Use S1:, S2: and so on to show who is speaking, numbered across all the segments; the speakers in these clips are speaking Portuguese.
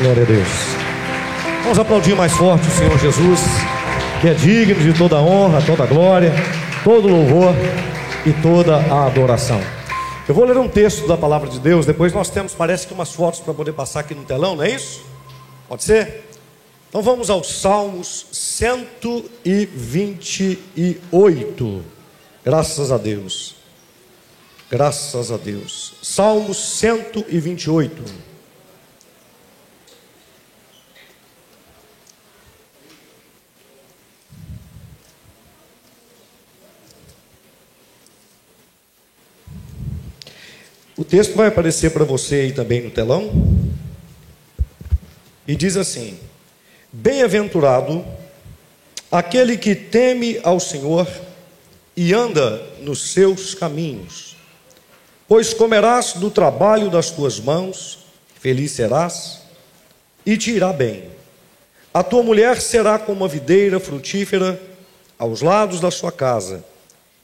S1: Glória a Deus. Vamos aplaudir mais forte o Senhor Jesus, que é digno de toda honra, toda glória, todo louvor e toda a adoração. Eu vou ler um texto da palavra de Deus, depois nós temos, parece que umas fotos para poder passar aqui no telão, não é isso? Pode ser? Então vamos aos Salmos 128. Graças a Deus. Graças a Deus. Salmos 128. O texto vai aparecer para você aí também no telão. E diz assim: Bem-aventurado aquele que teme ao Senhor e anda nos seus caminhos, pois comerás do trabalho das tuas mãos, feliz serás e te irá bem. A tua mulher será como uma videira frutífera aos lados da sua casa,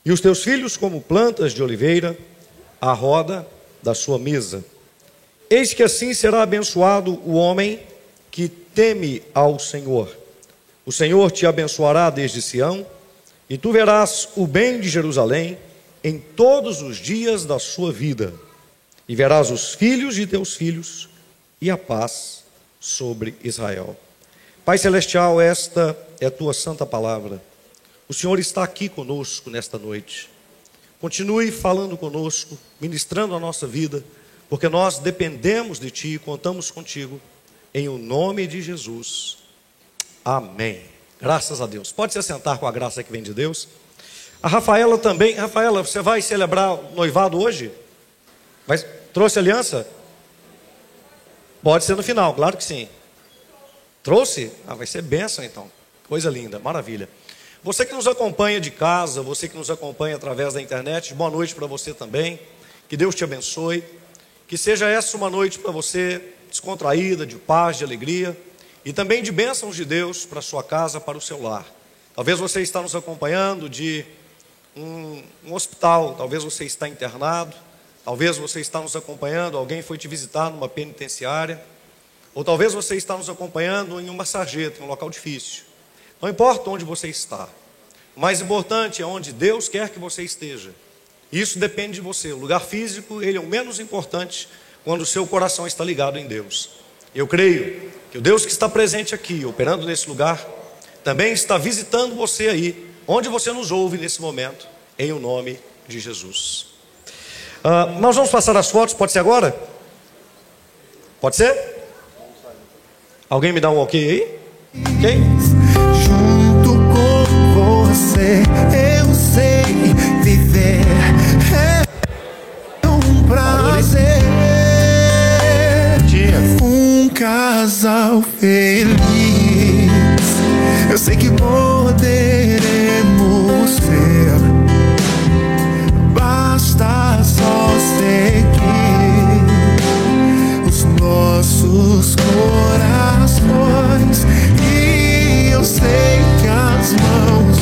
S1: e os teus filhos como plantas de oliveira à roda da sua mesa. Eis que assim será abençoado o homem que teme ao Senhor. O Senhor te abençoará desde Sião, e tu verás o bem de Jerusalém em todos os dias da sua vida, e verás os filhos de teus filhos e a paz sobre Israel. Pai celestial, esta é tua santa palavra. O Senhor está aqui conosco nesta noite. Continue falando conosco, ministrando a nossa vida, porque nós dependemos de Ti e contamos contigo, em o nome de Jesus. Amém. Graças a Deus. Pode se sentar com a graça que vem de Deus. A Rafaela também. Rafaela, você vai celebrar noivado hoje? Vai, trouxe aliança? Pode ser no final, claro que sim. Trouxe? Ah, vai ser bênção então. Coisa linda, maravilha. Você que nos acompanha de casa, você que nos acompanha através da internet, boa noite para você também. Que Deus te abençoe. Que seja essa uma noite para você descontraída, de paz, de alegria e também de bênçãos de Deus para sua casa, para o seu lar. Talvez você está nos acompanhando de um, um hospital, talvez você está internado, talvez você está nos acompanhando, alguém foi te visitar numa penitenciária, ou talvez você está nos acompanhando em uma sarjeta, em um local difícil. Não importa onde você está. O mais importante é onde Deus quer que você esteja. Isso depende de você. O lugar físico, ele é o menos importante quando o seu coração está ligado em Deus. Eu creio que o Deus que está presente aqui, operando nesse lugar, também está visitando você aí, onde você nos ouve nesse momento, em o nome de Jesus. Uh, nós vamos passar as fotos, pode ser agora? Pode ser? Alguém me dá um ok aí? Ok?
S2: Você eu sei viver. É um prazer. Um casal feliz. Eu sei que poderemos ser. Basta só seguir os nossos corações. E eu sei que as mãos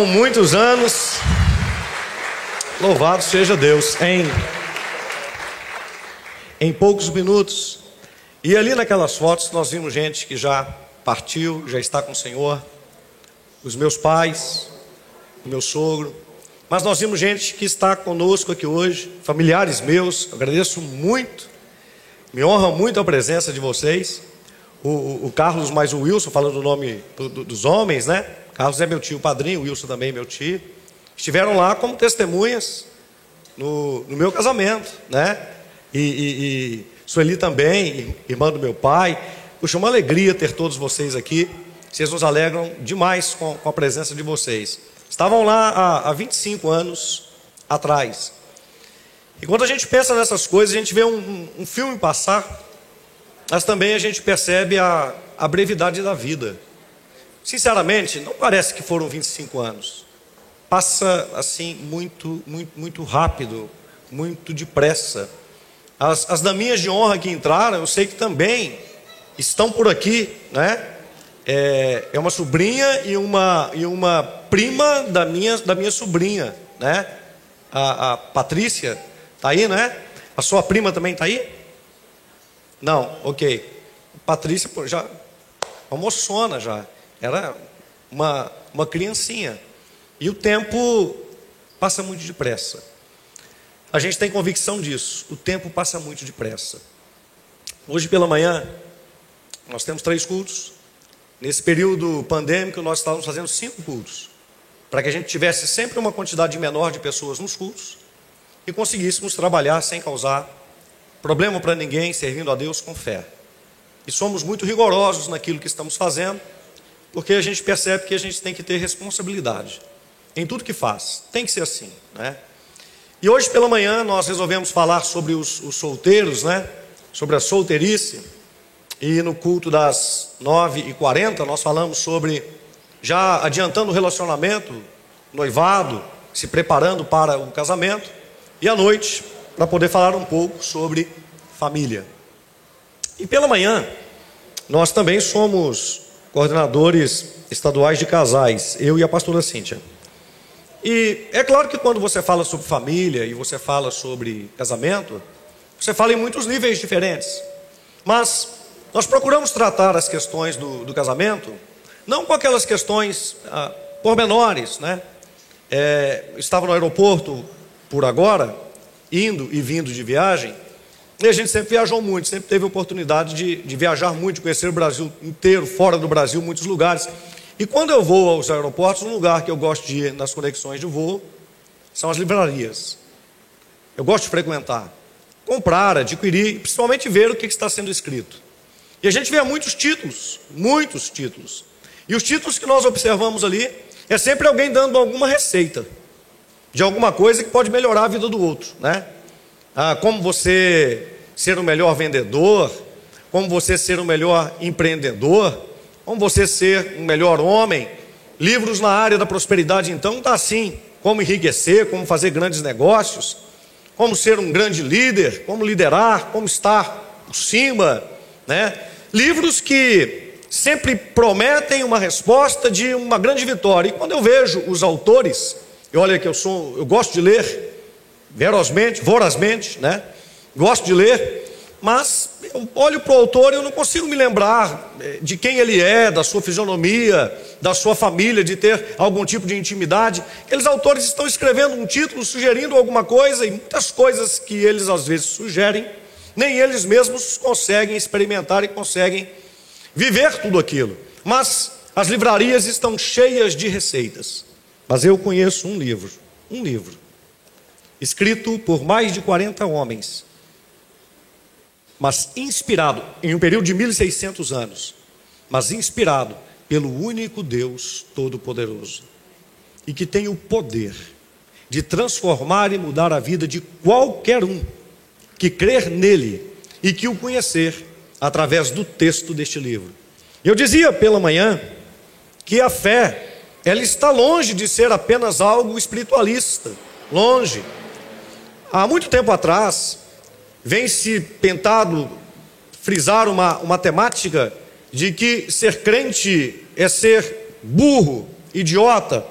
S1: São muitos anos Louvado seja Deus. Em, em poucos minutos. E ali naquelas fotos nós vimos gente que já partiu, já está com o Senhor. Os meus pais, o meu sogro. Mas nós vimos gente que está conosco aqui hoje, familiares meus. Eu agradeço muito. Me honra muito a presença de vocês. O, o, o Carlos mais o Wilson, falando o nome do, do, dos homens, né? Carlos é meu tio padrinho, Wilson também meu tio estiveram lá como testemunhas no, no meu casamento, né? E, e, e Sueli também, irmã do meu pai. Puxa, uma alegria ter todos vocês aqui. Vocês nos alegram demais com, com a presença de vocês. Estavam lá há, há 25 anos atrás. E quando a gente pensa nessas coisas, a gente vê um, um filme passar, mas também a gente percebe a, a brevidade da vida. Sinceramente, não parece que foram 25 anos. Passa assim muito, muito, muito rápido, muito depressa. As, as daminhas de honra que entraram, eu sei que também estão por aqui, né? É, é uma sobrinha e uma, e uma prima da minha, da minha sobrinha, né? A, a Patrícia, tá aí, né? A sua prima também tá aí? Não, ok. Patrícia pô, já uma moçona já, era uma, uma criancinha. E o tempo passa muito depressa. A gente tem convicção disso. O tempo passa muito depressa. Hoje pela manhã, nós temos três cultos. Nesse período pandêmico, nós estávamos fazendo cinco cultos. Para que a gente tivesse sempre uma quantidade menor de pessoas nos cultos e conseguíssemos trabalhar sem causar problema para ninguém, servindo a Deus com fé. E somos muito rigorosos naquilo que estamos fazendo, porque a gente percebe que a gente tem que ter responsabilidade em tudo que faz. Tem que ser assim, né? E hoje pela manhã nós resolvemos falar sobre os, os solteiros, né? Sobre a solteirice. E no culto das 9h40 nós falamos sobre já adiantando o relacionamento, noivado, se preparando para o casamento. E à noite, para poder falar um pouco sobre família. E pela manhã, nós também somos coordenadores estaduais de casais, eu e a pastora Cíntia. E é claro que quando você fala sobre família e você fala sobre casamento, você fala em muitos níveis diferentes. Mas nós procuramos tratar as questões do, do casamento, não com aquelas questões ah, pormenores, né? É, estava no aeroporto por agora, indo e vindo de viagem, e a gente sempre viajou muito, sempre teve oportunidade de, de viajar muito, de conhecer o Brasil inteiro, fora do Brasil, muitos lugares. E quando eu vou aos aeroportos, um lugar que eu gosto de ir nas conexões de voo são as livrarias. Eu gosto de frequentar, comprar, adquirir, principalmente ver o que está sendo escrito. E a gente vê muitos títulos, muitos títulos. E os títulos que nós observamos ali é sempre alguém dando alguma receita de alguma coisa que pode melhorar a vida do outro, né? Ah, como você ser o melhor vendedor, como você ser o melhor empreendedor, como você ser um melhor homem. Livros na área da prosperidade, então, está assim: como enriquecer, como fazer grandes negócios, como ser um grande líder, como liderar, como estar por cima, né? Livros que sempre prometem uma resposta de uma grande vitória. E quando eu vejo os autores, e olha que eu sou, eu gosto de ler, verosmente, vorazmente, né? Gosto de ler, mas eu olho para o autor e eu não consigo me lembrar eh, de quem ele é, da sua fisionomia, da sua família, de ter algum tipo de intimidade. Aqueles autores estão escrevendo um título, sugerindo alguma coisa, e muitas coisas que eles às vezes sugerem, nem eles mesmos conseguem experimentar e conseguem viver tudo aquilo. Mas as livrarias estão cheias de receitas. Mas eu conheço um livro, um livro, escrito por mais de 40 homens, mas inspirado em um período de 1600 anos, mas inspirado pelo único Deus Todo-Poderoso e que tem o poder de transformar e mudar a vida de qualquer um que crer nele e que o conhecer através do texto deste livro. Eu dizia pela manhã que a fé, ela está longe de ser apenas algo espiritualista, longe. Há muito tempo atrás, vem se tentado frisar uma, uma temática de que ser crente é ser burro, idiota,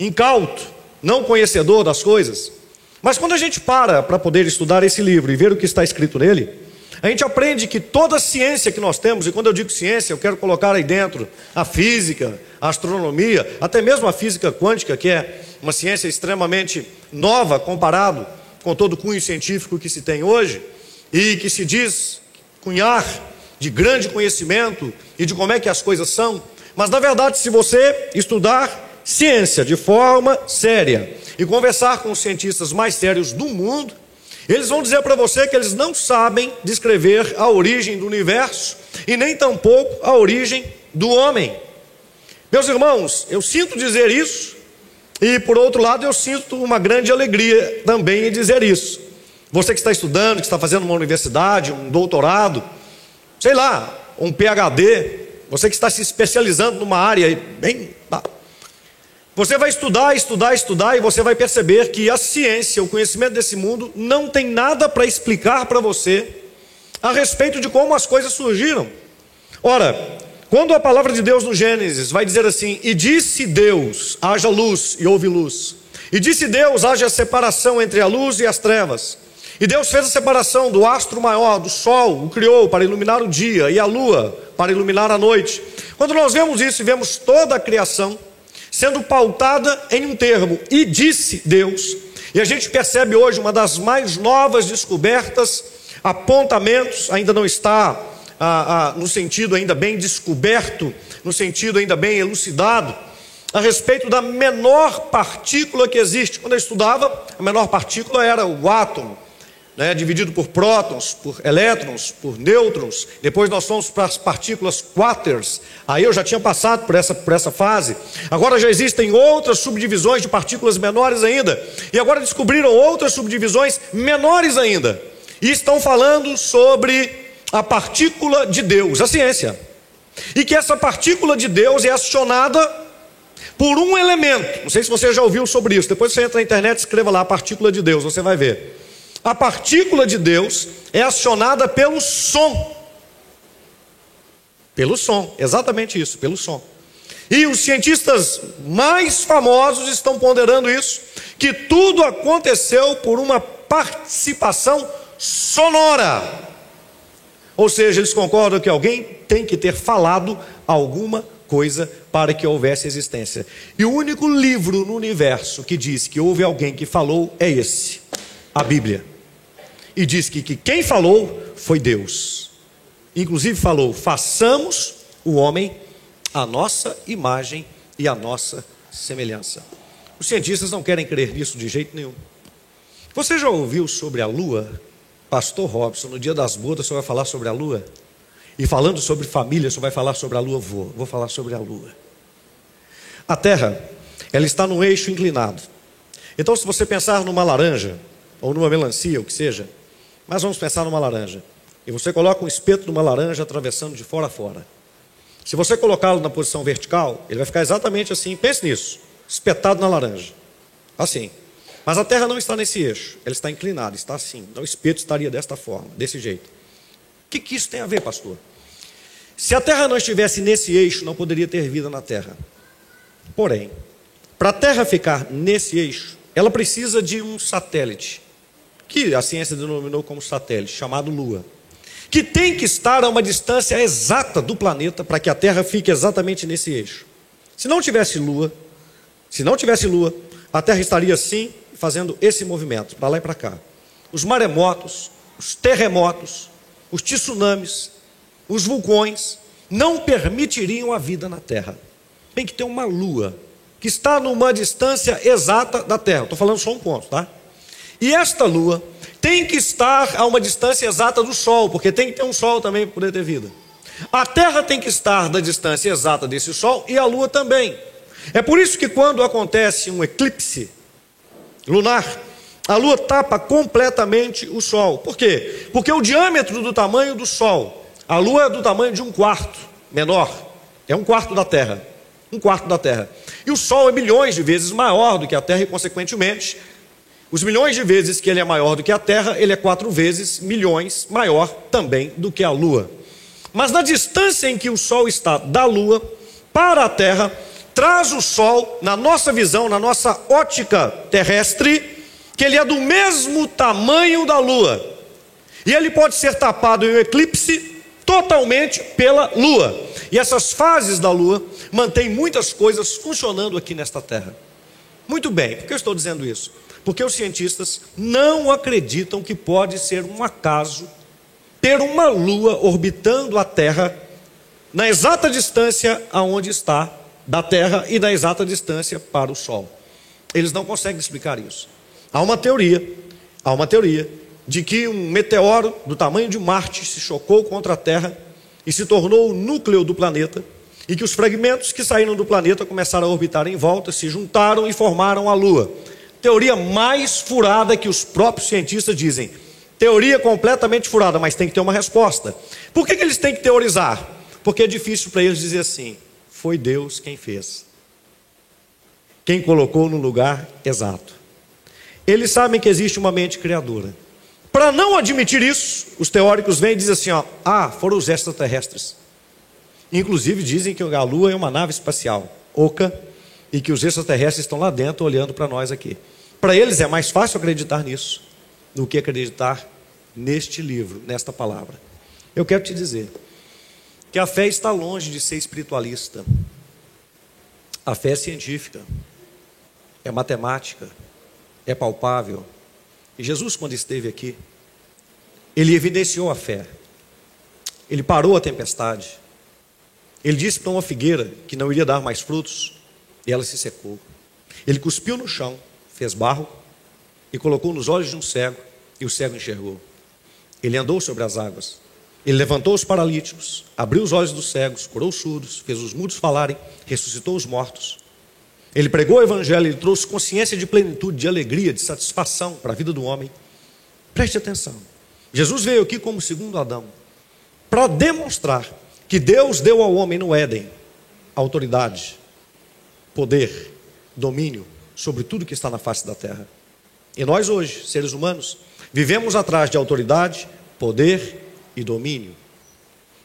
S1: incauto, não conhecedor das coisas. Mas quando a gente para para poder estudar esse livro e ver o que está escrito nele, a gente aprende que toda a ciência que nós temos, e quando eu digo ciência, eu quero colocar aí dentro a física, a astronomia, até mesmo a física quântica, que é uma ciência extremamente nova comparado com todo o cunho científico que se tem hoje e que se diz cunhar de grande conhecimento e de como é que as coisas são. Mas na verdade, se você estudar ciência de forma séria e conversar com os cientistas mais sérios do mundo, eles vão dizer para você que eles não sabem descrever a origem do universo e nem tampouco a origem do homem. Meus irmãos, eu sinto dizer isso e por outro lado, eu sinto uma grande alegria também em dizer isso. Você que está estudando, que está fazendo uma universidade, um doutorado, sei lá, um PhD, você que está se especializando numa área bem. Tá. Você vai estudar, estudar, estudar e você vai perceber que a ciência, o conhecimento desse mundo, não tem nada para explicar para você a respeito de como as coisas surgiram. Ora, quando a palavra de Deus no Gênesis vai dizer assim: E disse Deus, haja luz, e houve luz. E disse Deus, haja separação entre a luz e as trevas. E Deus fez a separação do astro maior, do sol, o criou para iluminar o dia, e a lua para iluminar a noite. Quando nós vemos isso e vemos toda a criação sendo pautada em um termo, e disse Deus, e a gente percebe hoje uma das mais novas descobertas, apontamentos, ainda não está ah, ah, no sentido ainda bem descoberto, no sentido ainda bem elucidado, a respeito da menor partícula que existe. Quando eu estudava, a menor partícula era o átomo né, dividido por prótons, por elétrons, por nêutrons. Depois nós fomos para as partículas quaters. Aí eu já tinha passado por essa, por essa fase. Agora já existem outras subdivisões de partículas menores ainda. E agora descobriram outras subdivisões menores ainda. E estão falando sobre a partícula de Deus, a ciência. E que essa partícula de Deus é acionada por um elemento. Não sei se você já ouviu sobre isso. Depois você entra na internet escreva lá a partícula de Deus, você vai ver a partícula de Deus é acionada pelo som. Pelo som, exatamente isso, pelo som. E os cientistas mais famosos estão ponderando isso, que tudo aconteceu por uma participação sonora. Ou seja, eles concordam que alguém tem que ter falado alguma coisa para que houvesse existência. E o único livro no universo que diz que houve alguém que falou é esse, a Bíblia e diz que, que quem falou foi Deus. Inclusive falou: façamos o homem a nossa imagem e a nossa semelhança. Os cientistas não querem crer nisso de jeito nenhum. Você já ouviu sobre a lua? Pastor Robson, no dia das bodas, você vai falar sobre a lua? E falando sobre família, você vai falar sobre a lua? Vou, vou falar sobre a lua. A Terra, ela está no eixo inclinado. Então, se você pensar numa laranja, ou numa melancia, o que seja, mas vamos pensar numa laranja. E você coloca um espeto de uma laranja atravessando de fora a fora. Se você colocá-lo na posição vertical, ele vai ficar exatamente assim. Pense nisso: espetado na laranja. Assim. Mas a Terra não está nesse eixo, ela está inclinada, está assim. Então o espeto estaria desta forma, desse jeito. O que, que isso tem a ver, pastor? Se a Terra não estivesse nesse eixo, não poderia ter vida na Terra. Porém, para a Terra ficar nesse eixo, ela precisa de um satélite que a ciência denominou como satélite, chamado Lua, que tem que estar a uma distância exata do planeta para que a Terra fique exatamente nesse eixo. Se não tivesse Lua, se não tivesse Lua, a Terra estaria assim, fazendo esse movimento, para lá e para cá. Os maremotos, os terremotos, os tsunamis, os vulcões não permitiriam a vida na Terra. Tem que ter uma lua que está numa distância exata da Terra. Estou falando só um ponto, tá? E esta lua tem que estar a uma distância exata do Sol, porque tem que ter um Sol também para poder ter vida. A Terra tem que estar na distância exata desse Sol e a Lua também. É por isso que quando acontece um eclipse lunar, a Lua tapa completamente o Sol. Por quê? Porque o diâmetro do tamanho do Sol, a Lua é do tamanho de um quarto menor, é um quarto da Terra. Um quarto da Terra. E o Sol é milhões de vezes maior do que a Terra e, consequentemente, os milhões de vezes que ele é maior do que a Terra, ele é quatro vezes, milhões, maior também do que a Lua. Mas na distância em que o Sol está da Lua para a Terra, traz o Sol, na nossa visão, na nossa ótica terrestre, que ele é do mesmo tamanho da Lua. E ele pode ser tapado em um eclipse totalmente pela Lua. E essas fases da Lua mantêm muitas coisas funcionando aqui nesta Terra. Muito bem, por que eu estou dizendo isso? Porque os cientistas não acreditam que pode ser um acaso ter uma lua orbitando a Terra na exata distância aonde está da Terra e na exata distância para o Sol. Eles não conseguem explicar isso. Há uma teoria, há uma teoria de que um meteoro do tamanho de Marte se chocou contra a Terra e se tornou o núcleo do planeta, e que os fragmentos que saíram do planeta começaram a orbitar em volta, se juntaram e formaram a Lua teoria mais furada que os próprios cientistas dizem. Teoria completamente furada, mas tem que ter uma resposta. Por que, que eles têm que teorizar? Porque é difícil para eles dizer assim: foi Deus quem fez, quem colocou no lugar exato. Eles sabem que existe uma mente criadora. Para não admitir isso, os teóricos vêm e dizem assim: ó, ah, foram os extraterrestres. Inclusive dizem que a Lua é uma nave espacial, oca, e que os extraterrestres estão lá dentro olhando para nós aqui. Para eles é mais fácil acreditar nisso do que acreditar neste livro, nesta palavra. Eu quero te dizer que a fé está longe de ser espiritualista. A fé é científica, é matemática, é palpável. E Jesus, quando esteve aqui, ele evidenciou a fé. Ele parou a tempestade. Ele disse para uma figueira que não iria dar mais frutos, e ela se secou. Ele cuspiu no chão, fez barro e colocou nos olhos de um cego, e o cego enxergou. Ele andou sobre as águas. Ele levantou os paralíticos, abriu os olhos dos cegos, curou os surdos, fez os mudos falarem, ressuscitou os mortos. Ele pregou o evangelho, ele trouxe consciência de plenitude, de alegria, de satisfação para a vida do homem. Preste atenção. Jesus veio aqui como segundo Adão, para demonstrar que Deus deu ao homem no Éden autoridade, poder, domínio sobre tudo que está na face da terra. E nós hoje, seres humanos, vivemos atrás de autoridade, poder e domínio.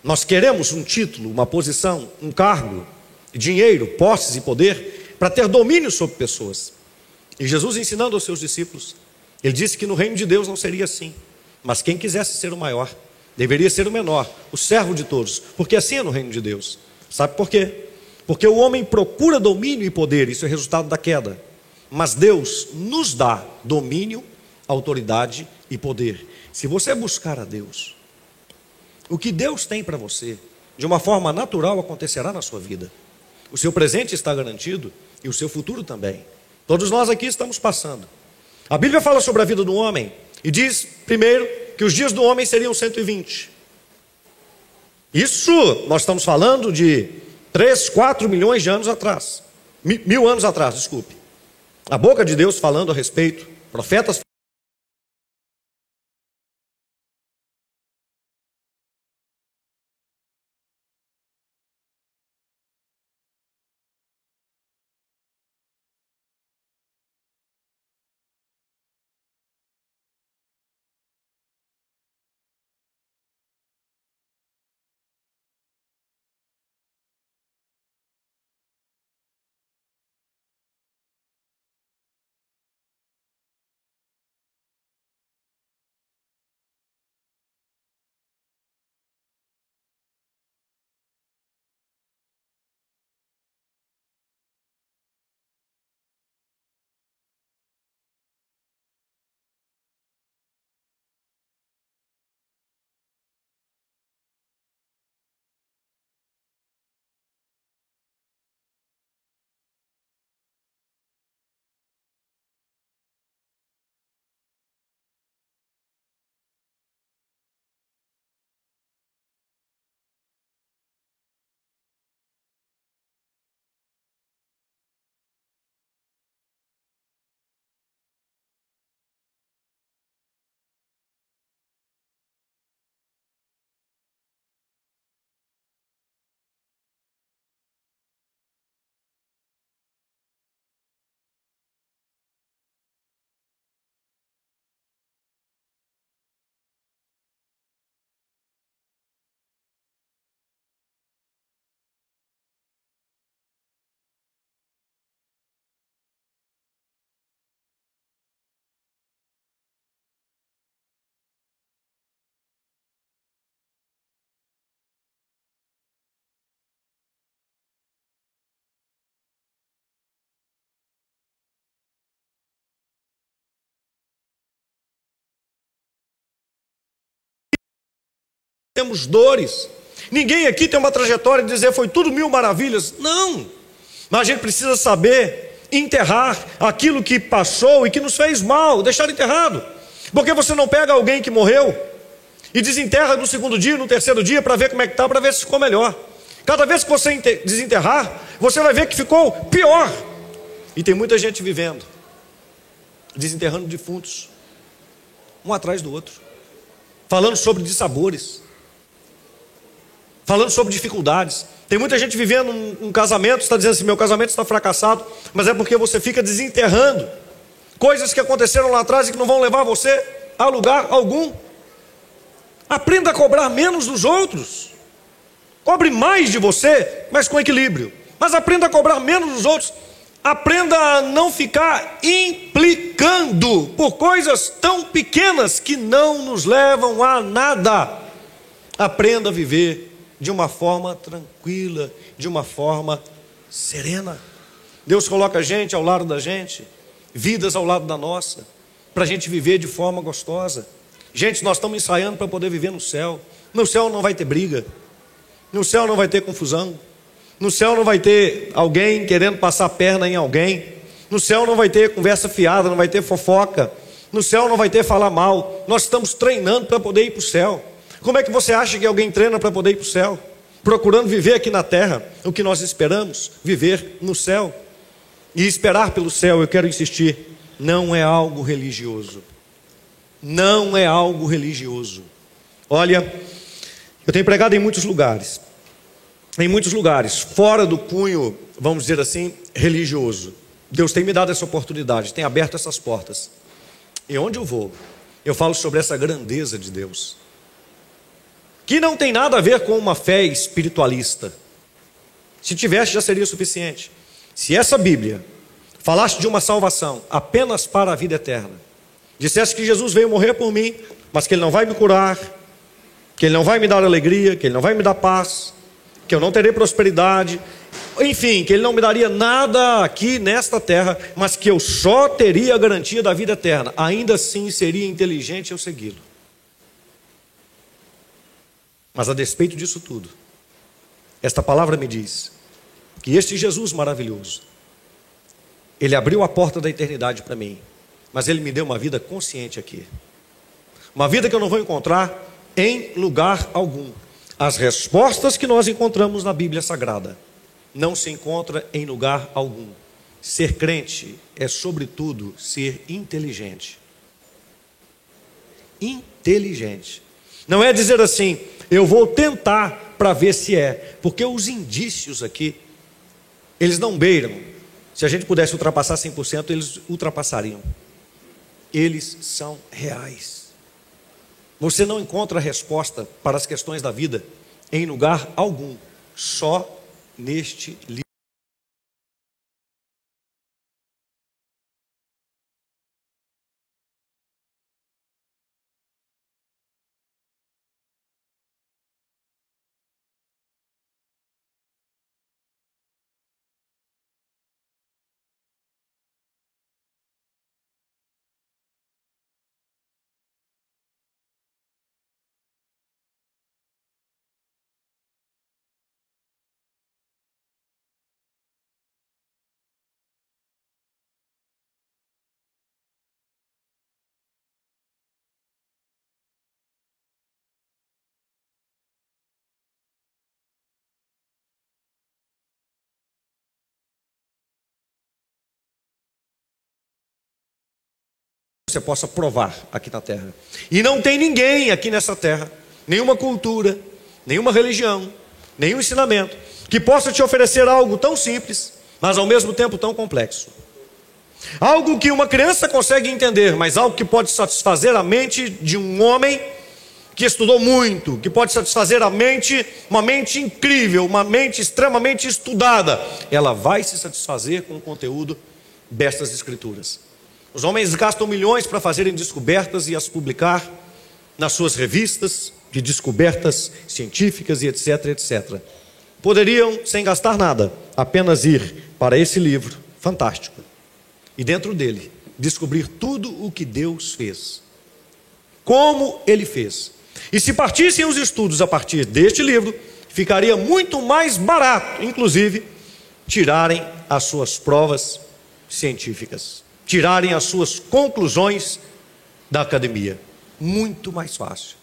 S1: Nós queremos um título, uma posição, um cargo, dinheiro, posses e poder para ter domínio sobre pessoas. E Jesus ensinando aos seus discípulos, ele disse que no reino de Deus não seria assim, mas quem quisesse ser o maior deveria ser o menor, o servo de todos, porque assim é no reino de Deus. Sabe por quê? Porque o homem procura domínio e poder, isso é resultado da queda. Mas Deus nos dá domínio, autoridade e poder. Se você buscar a Deus, o que Deus tem para você, de uma forma natural, acontecerá na sua vida. O seu presente está garantido e o seu futuro também. Todos nós aqui estamos passando. A Bíblia fala sobre a vida do homem e diz, primeiro, que os dias do homem seriam 120. Isso nós estamos falando de 3, 4 milhões de anos atrás. Mil anos atrás, desculpe. A boca de Deus falando a respeito, profetas temos dores. Ninguém aqui tem uma trajetória de dizer foi tudo mil maravilhas. Não. Mas a gente precisa saber enterrar aquilo que passou e que nos fez mal, deixar enterrado. Porque você não pega alguém que morreu e desenterra no segundo dia, no terceiro dia, para ver como é que está, para ver se ficou melhor. Cada vez que você desenterrar, você vai ver que ficou pior. E tem muita gente vivendo, desenterrando defuntos, um atrás do outro, falando sobre dissabores. Falando sobre dificuldades. Tem muita gente vivendo um, um casamento, está dizendo assim: meu casamento está fracassado, mas é porque você fica desenterrando coisas que aconteceram lá atrás e que não vão levar você a lugar algum. Aprenda a cobrar menos dos outros. Cobre mais de você, mas com equilíbrio. Mas aprenda a cobrar menos dos outros. Aprenda a não ficar implicando por coisas tão pequenas que não nos levam a nada. Aprenda a viver de uma forma tranquila, de uma forma serena. Deus coloca a gente ao lado da gente, vidas ao lado da nossa, para a gente viver de forma gostosa. Gente, nós estamos ensaiando para poder viver no céu. No céu não vai ter briga, no céu não vai ter confusão. No céu não vai ter alguém querendo passar perna em alguém. No céu não vai ter conversa fiada, não vai ter fofoca. No céu não vai ter falar mal. Nós estamos treinando para poder ir para o céu. Como é que você acha que alguém treina para poder ir para o céu? Procurando viver aqui na terra o que nós esperamos, viver no céu. E esperar pelo céu, eu quero insistir, não é algo religioso. Não é algo religioso. Olha, eu tenho pregado em muitos lugares, em muitos lugares, fora do cunho, vamos dizer assim, religioso. Deus tem me dado essa oportunidade, tem aberto essas portas. E onde eu vou, eu falo sobre essa grandeza de Deus, que não tem nada a ver com uma fé espiritualista. Se tivesse, já seria suficiente. Se essa Bíblia falasse de uma salvação apenas para a vida eterna, dissesse que Jesus veio morrer por mim, mas que Ele não vai me curar, que Ele não vai me dar alegria, que Ele não vai me dar paz, que eu não terei prosperidade, enfim, que Ele não me daria nada aqui nesta terra, mas que eu só teria a garantia da vida eterna, ainda assim seria inteligente eu segui-lo. Mas a despeito disso tudo, esta palavra me diz que este Jesus maravilhoso, ele abriu a porta da eternidade para mim, mas ele me deu uma vida consciente aqui. Uma vida que eu não vou encontrar em lugar algum. As respostas que nós encontramos na Bíblia Sagrada não se encontra em lugar algum. Ser crente é, sobretudo, ser inteligente. Inteligente. Não é dizer assim, eu vou tentar para ver se é, porque os indícios aqui, eles não beiram. Se a gente pudesse ultrapassar 100%, eles ultrapassariam. Eles são reais. Você não encontra resposta para as questões da vida em lugar algum, só neste livro. Você possa provar aqui na terra. E não tem ninguém aqui nessa terra, nenhuma cultura, nenhuma religião, nenhum ensinamento, que possa te oferecer algo tão simples, mas ao mesmo tempo tão complexo. Algo que uma criança consegue entender, mas algo que pode satisfazer a mente de um homem que estudou muito, que pode satisfazer a mente, uma mente incrível, uma mente extremamente estudada. Ela vai se satisfazer com o conteúdo destas escrituras. Os homens gastam milhões para fazerem descobertas e as publicar nas suas revistas de descobertas científicas e etc, etc. Poderiam, sem gastar nada, apenas ir para esse livro fantástico e dentro dele descobrir tudo o que Deus fez. Como ele fez. E se partissem os estudos a partir deste livro, ficaria muito mais barato, inclusive, tirarem as suas provas científicas tirarem as suas conclusões da academia. Muito mais fácil.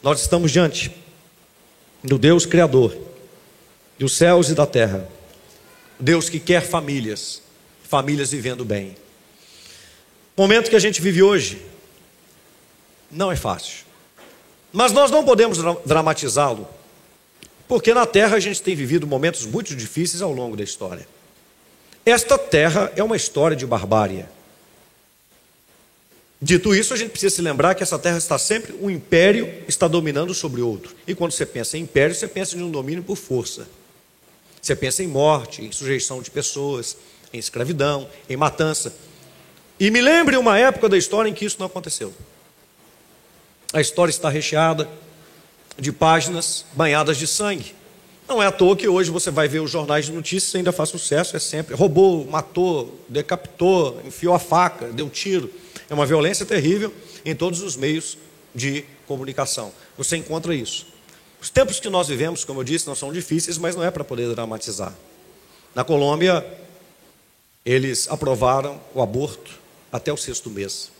S1: Nós estamos diante do Deus Criador dos céus e da terra. Deus que quer famílias, famílias vivendo bem. O momento que a gente vive hoje não é fácil. Mas nós não podemos dramatizá-lo Porque na terra a gente tem vivido momentos muito difíceis ao longo da história. Esta terra é uma história de barbárie. Dito isso, a gente precisa se lembrar que essa terra está sempre, um império está dominando sobre outro. E quando você pensa em império, você pensa em um domínio por força. Você pensa em morte, em sujeição de pessoas, em escravidão, em matança. E me lembre uma época da história em que isso não aconteceu. A história está recheada de páginas banhadas de sangue. Não é à toa que hoje você vai ver os jornais de notícias ainda faz sucesso, é sempre roubou, matou, decapitou, enfiou a faca, deu tiro. É uma violência terrível em todos os meios de comunicação. Você encontra isso. Os tempos que nós vivemos, como eu disse, não são difíceis, mas não é para poder dramatizar. Na Colômbia, eles aprovaram o aborto até o sexto mês.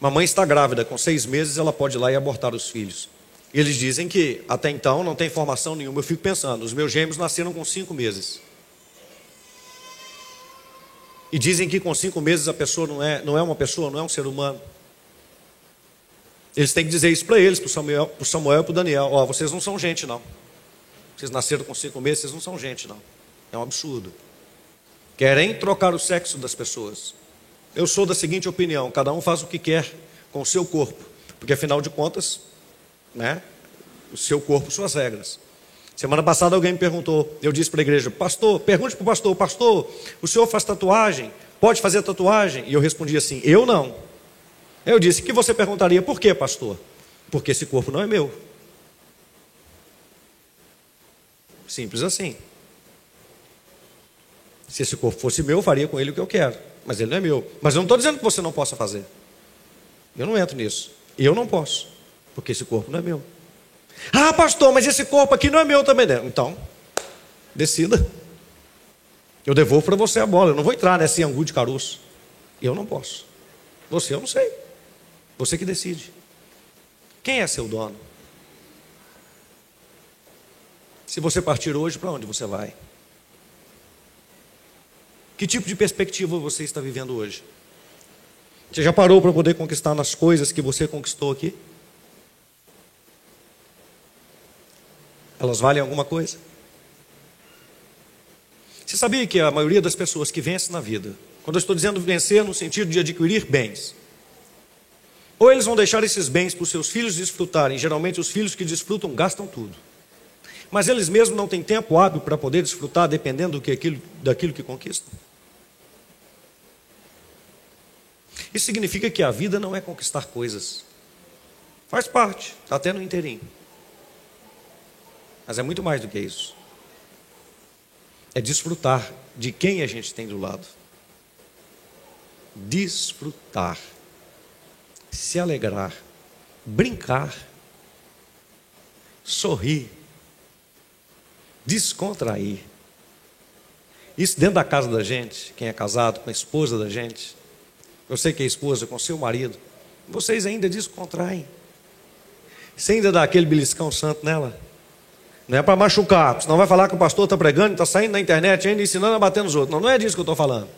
S1: Uma mãe está grávida, com seis meses, ela pode ir lá e abortar os filhos. Eles dizem que até então não tem informação nenhuma. Eu fico pensando, os meus gêmeos nasceram com cinco meses. E dizem que com cinco meses a pessoa não é, não é uma pessoa, não é um ser humano. Eles têm que dizer isso para eles, para o Samuel, Samuel e para o Daniel. Ó, vocês não são gente, não. Vocês nasceram com cinco meses, vocês não são gente, não. É um absurdo. Querem trocar o sexo das pessoas. Eu sou da seguinte opinião: cada um faz o que quer com o seu corpo, porque afinal de contas, né, o seu corpo, suas regras. Semana passada alguém me perguntou, eu disse para a igreja, pastor, pergunte para o pastor, pastor, o senhor faz tatuagem? Pode fazer tatuagem? E eu respondi assim, eu não. Eu disse, que você perguntaria, por quê, pastor? Porque esse corpo não é meu. Simples assim. Se esse corpo fosse meu, eu faria com ele o que eu quero. Mas ele não é meu. Mas eu não estou dizendo que você não possa fazer. Eu não entro nisso. Eu não posso. Porque esse corpo não é meu. Ah, pastor, mas esse corpo aqui não é meu também. Não. Então, decida. Eu devolvo para você a bola. Eu não vou entrar nesse angu de caroço. Eu não posso. Você, eu não sei. Você que decide. Quem é seu dono? Se você partir hoje, para onde você vai? Que tipo de perspectiva você está vivendo hoje? Você já parou para poder conquistar nas coisas que você conquistou aqui? Elas valem alguma coisa? Você sabia que a maioria das pessoas que vencem na vida, quando eu estou dizendo vencer no sentido de adquirir bens, ou eles vão deixar esses bens para os seus filhos desfrutarem, geralmente os filhos que desfrutam gastam tudo. Mas eles mesmos não têm tempo hábil para poder desfrutar, dependendo do que aquilo, daquilo que conquistam. Isso significa que a vida não é conquistar coisas. Faz parte, está até no inteirinho. Mas é muito mais do que isso. É desfrutar de quem a gente tem do lado. Desfrutar. Se alegrar. Brincar. Sorrir. Descontrair. Isso dentro da casa da gente, quem é casado com a esposa da gente. Eu sei que é esposa com seu marido. Vocês ainda descontraem. Você ainda dá aquele beliscão santo nela? Não é para machucar, senão vai falar que o pastor está pregando, está saindo na internet ainda ensinando a bater nos outros. Não, não é disso que eu estou falando.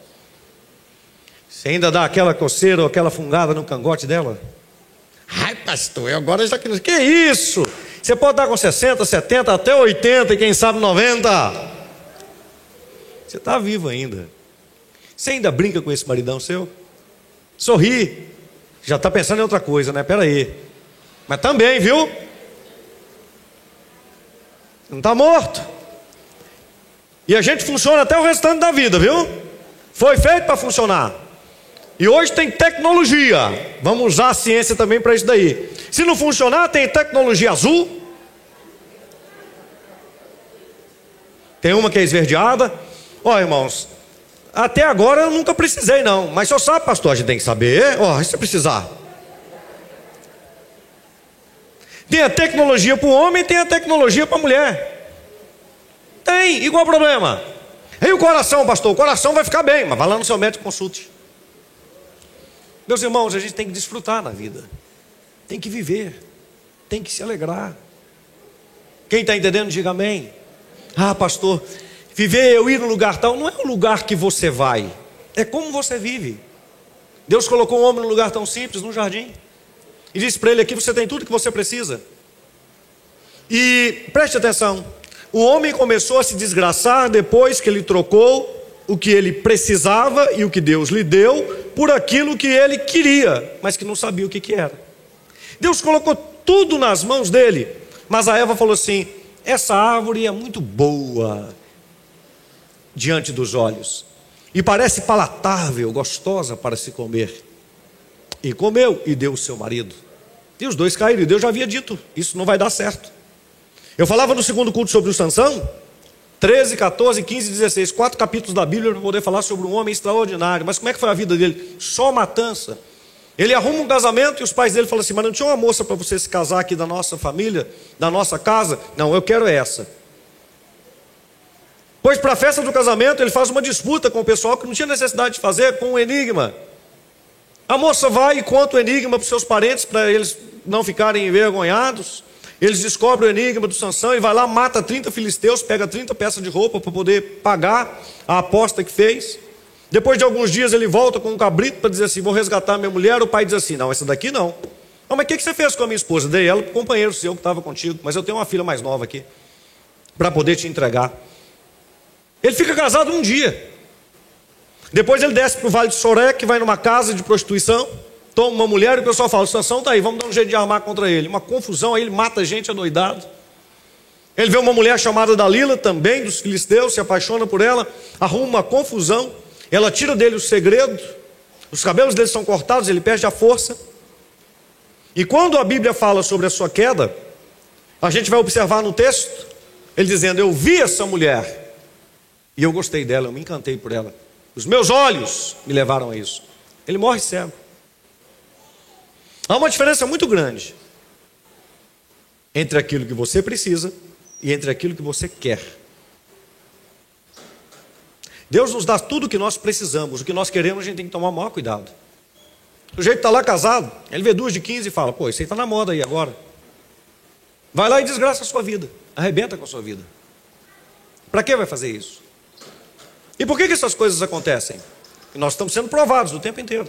S1: Você ainda dá aquela coceira ou aquela fungada no cangote dela? Ai, pastor, agora já quero. Que isso? Você pode dar com 60, 70, até 80 e quem sabe 90. Você está vivo ainda. Você ainda brinca com esse maridão seu? Sorri. Já está pensando em outra coisa, né? Pera aí. Mas também, viu? Não está morto. E a gente funciona até o restante da vida, viu? Foi feito para funcionar. E hoje tem tecnologia. Vamos usar a ciência também para isso daí. Se não funcionar, tem tecnologia azul. Tem uma que é esverdeada. Ó, irmãos, até agora eu nunca precisei, não. Mas só sabe, pastor, a gente tem que saber. Ó, se precisar. Tem a tecnologia para o homem, tem a tecnologia para a mulher. Tem, igual problema. E o coração, pastor? O coração vai ficar bem, mas vai lá no seu médico consulte. Meus irmãos, a gente tem que desfrutar na vida, tem que viver, tem que se alegrar. Quem está entendendo, diga amém. Ah, pastor, viver, eu ir no lugar tal, não é o lugar que você vai, é como você vive. Deus colocou um homem num lugar tão simples, no jardim. E disse para ele aqui: você tem tudo que você precisa. E preste atenção: o homem começou a se desgraçar depois que ele trocou o que ele precisava e o que Deus lhe deu por aquilo que ele queria, mas que não sabia o que, que era. Deus colocou tudo nas mãos dele, mas a Eva falou assim: essa árvore é muito boa diante dos olhos e parece palatável, gostosa para se comer. E comeu e deu o seu marido. E os dois caíram, e Deus já havia dito: isso não vai dar certo. Eu falava no segundo culto sobre o Sansão, 13, 14, 15, 16, quatro capítulos da Bíblia para poder falar sobre um homem extraordinário. Mas como é que foi a vida dele? Só matança. Ele arruma um casamento e os pais dele falam assim: Mas não tinha uma moça para você se casar aqui da nossa família, da nossa casa? Não, eu quero essa. Pois para a festa do casamento ele faz uma disputa com o pessoal que não tinha necessidade de fazer, com um enigma. A moça vai e conta o enigma para os seus parentes, para eles não ficarem envergonhados. Eles descobrem o enigma do Sansão e vai lá, mata 30 filisteus, pega 30 peças de roupa para poder pagar a aposta que fez. Depois de alguns dias ele volta com um cabrito para dizer assim: vou resgatar minha mulher. O pai diz assim: não, essa daqui não. Não, mas o que, que você fez com a minha esposa? Dei ela para o companheiro seu que estava contigo, mas eu tenho uma filha mais nova aqui, para poder te entregar. Ele fica casado um dia. Depois ele desce para o Vale de Soré, que vai numa casa de prostituição toma uma mulher e o pessoal fala: Sansão está aí, vamos dar um jeito de armar contra ele. Uma confusão, aí ele mata gente adoidado. Ele vê uma mulher chamada Dalila, também dos filisteus, se apaixona por ela, arruma uma confusão, ela tira dele o segredo, os cabelos dele são cortados, ele perde a força. E quando a Bíblia fala sobre a sua queda, a gente vai observar no texto, ele dizendo: Eu vi essa mulher, e eu gostei dela, eu me encantei por ela. Os meus olhos me levaram a isso. Ele morre cego. Há uma diferença muito grande entre aquilo que você precisa e entre aquilo que você quer. Deus nos dá tudo o que nós precisamos, o que nós queremos, a gente tem que tomar o maior cuidado. O jeito está lá casado, ele vê duas de 15 e fala: pô, isso aí está na moda aí agora. Vai lá e desgraça a sua vida, arrebenta com a sua vida. Para que vai fazer isso? E por que, que essas coisas acontecem? Nós estamos sendo provados o tempo inteiro.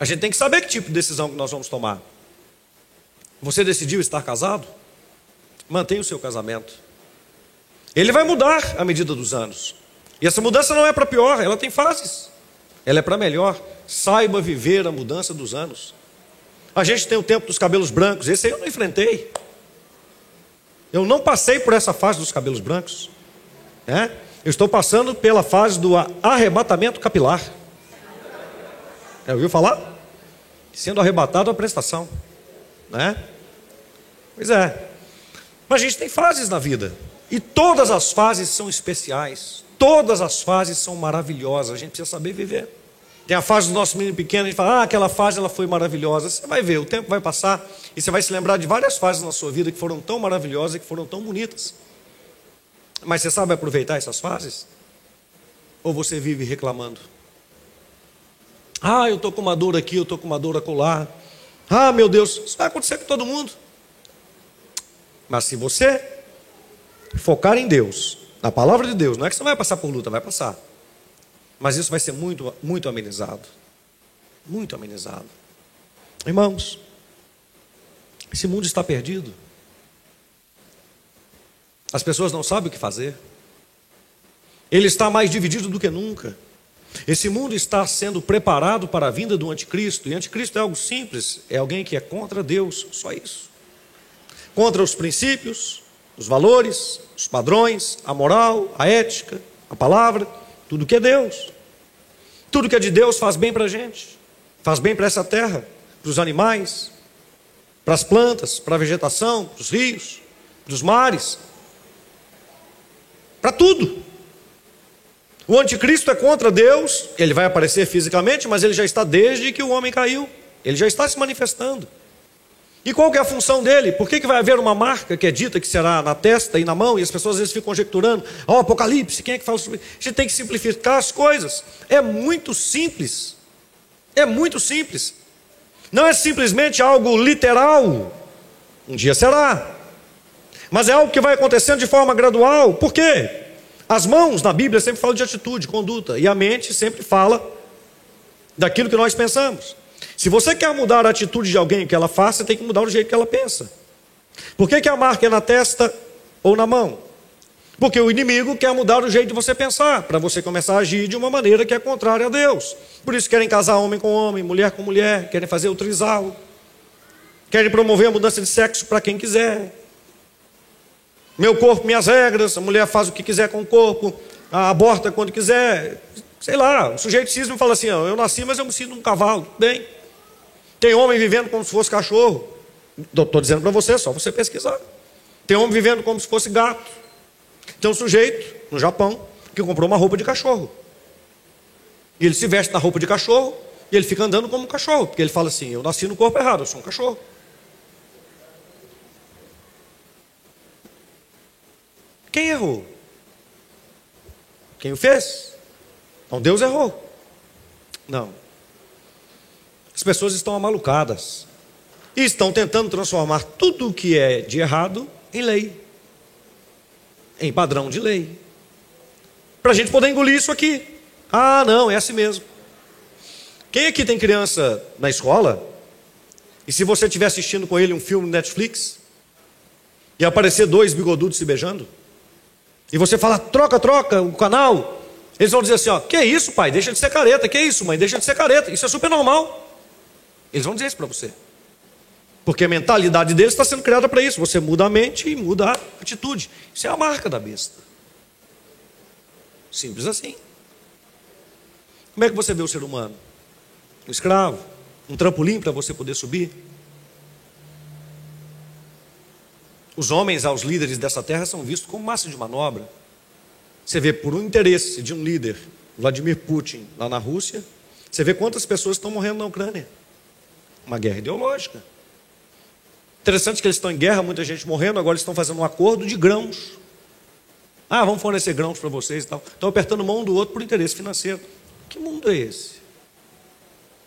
S1: A gente tem que saber que tipo de decisão que nós vamos tomar. Você decidiu estar casado? Mantenha o seu casamento. Ele vai mudar à medida dos anos. E essa mudança não é para pior, ela tem fases. Ela é para melhor. Saiba viver a mudança dos anos. A gente tem o tempo dos cabelos brancos, esse aí eu não enfrentei. Eu não passei por essa fase dos cabelos brancos. Né? Eu estou passando pela fase do arrebatamento capilar. Já ouviu falar? Sendo arrebatado a prestação. Né? Pois é. Mas a gente tem fases na vida. E todas as fases são especiais. Todas as fases são maravilhosas. A gente precisa saber viver. Tem a fase do nosso menino pequeno, a gente fala, ah, aquela fase ela foi maravilhosa. Você vai ver, o tempo vai passar e você vai se lembrar de várias fases na sua vida que foram tão maravilhosas e que foram tão bonitas. Mas você sabe aproveitar essas fases? Ou você vive reclamando? Ah, eu estou com uma dor aqui, eu estou com uma dor acolá. Ah, meu Deus, isso vai acontecer com todo mundo. Mas se você focar em Deus, na palavra de Deus, não é que você vai passar por luta, vai passar. Mas isso vai ser muito, muito amenizado. Muito amenizado. Irmãos, esse mundo está perdido. As pessoas não sabem o que fazer. Ele está mais dividido do que nunca. Esse mundo está sendo preparado para a vinda do anticristo, e anticristo é algo simples, é alguém que é contra Deus, só isso. Contra os princípios, os valores, os padrões, a moral, a ética, a palavra, tudo que é Deus. Tudo que é de Deus faz bem para a gente, faz bem para essa terra, para os animais, para as plantas, para a vegetação, para os rios, para os mares, para tudo. O anticristo é contra Deus, ele vai aparecer fisicamente, mas ele já está desde que o homem caiu. Ele já está se manifestando. E qual que é a função dele? Por que, que vai haver uma marca que é dita que será na testa e na mão, e as pessoas às vezes ficam conjecturando, ó, oh, Apocalipse, quem é que fala sobre isso? A gente tem que simplificar as coisas. É muito simples. É muito simples. Não é simplesmente algo literal. Um dia será. Mas é algo que vai acontecendo de forma gradual. Por quê? As mãos na Bíblia sempre falam de atitude, conduta, e a mente sempre fala daquilo que nós pensamos. Se você quer mudar a atitude de alguém que ela faça, tem que mudar o jeito que ela pensa. Por que, que a marca é na testa ou na mão? Porque o inimigo quer mudar o jeito de você pensar, para você começar a agir de uma maneira que é contrária a Deus. Por isso querem casar homem com homem, mulher com mulher, querem fazer o trisal, querem promover a mudança de sexo para quem quiser. Meu corpo, minhas regras, a mulher faz o que quiser com o corpo, aborta quando quiser. Sei lá, o sujeito cisma e fala assim: eu nasci, mas eu me sinto um cavalo. Bem, tem homem vivendo como se fosse cachorro. Estou dizendo para você, só você pesquisar. Tem homem vivendo como se fosse gato. Tem um sujeito, no Japão, que comprou uma roupa de cachorro. E ele se veste na roupa de cachorro e ele fica andando como um cachorro, porque ele fala assim: Eu nasci no corpo errado, eu sou um cachorro. Quem errou? Quem o fez? Então Deus errou. Não. As pessoas estão amalucadas e estão tentando transformar tudo o que é de errado em lei em padrão de lei. Para a gente poder engolir isso aqui. Ah, não, é assim mesmo. Quem aqui tem criança na escola? E se você estiver assistindo com ele um filme no Netflix e aparecer dois bigodudos se beijando, e você fala, troca, troca o canal, eles vão dizer assim: ó, que isso, pai? Deixa de ser careta, que isso, mãe? Deixa de ser careta, isso é super normal. Eles vão dizer isso para você. Porque a mentalidade deles está sendo criada para isso. Você muda a mente e muda a atitude. Isso é a marca da besta. Simples assim. Como é que você vê o ser humano? Um escravo? Um trampolim para você poder subir? Os homens aos líderes dessa terra são vistos como massa de manobra. Você vê por um interesse de um líder, Vladimir Putin, lá na Rússia, você vê quantas pessoas estão morrendo na Ucrânia. Uma guerra ideológica. Interessante que eles estão em guerra, muita gente morrendo, agora eles estão fazendo um acordo de grãos. Ah, vamos fornecer grãos para vocês e tal. Estão apertando mão um do outro por interesse financeiro. Que mundo é esse?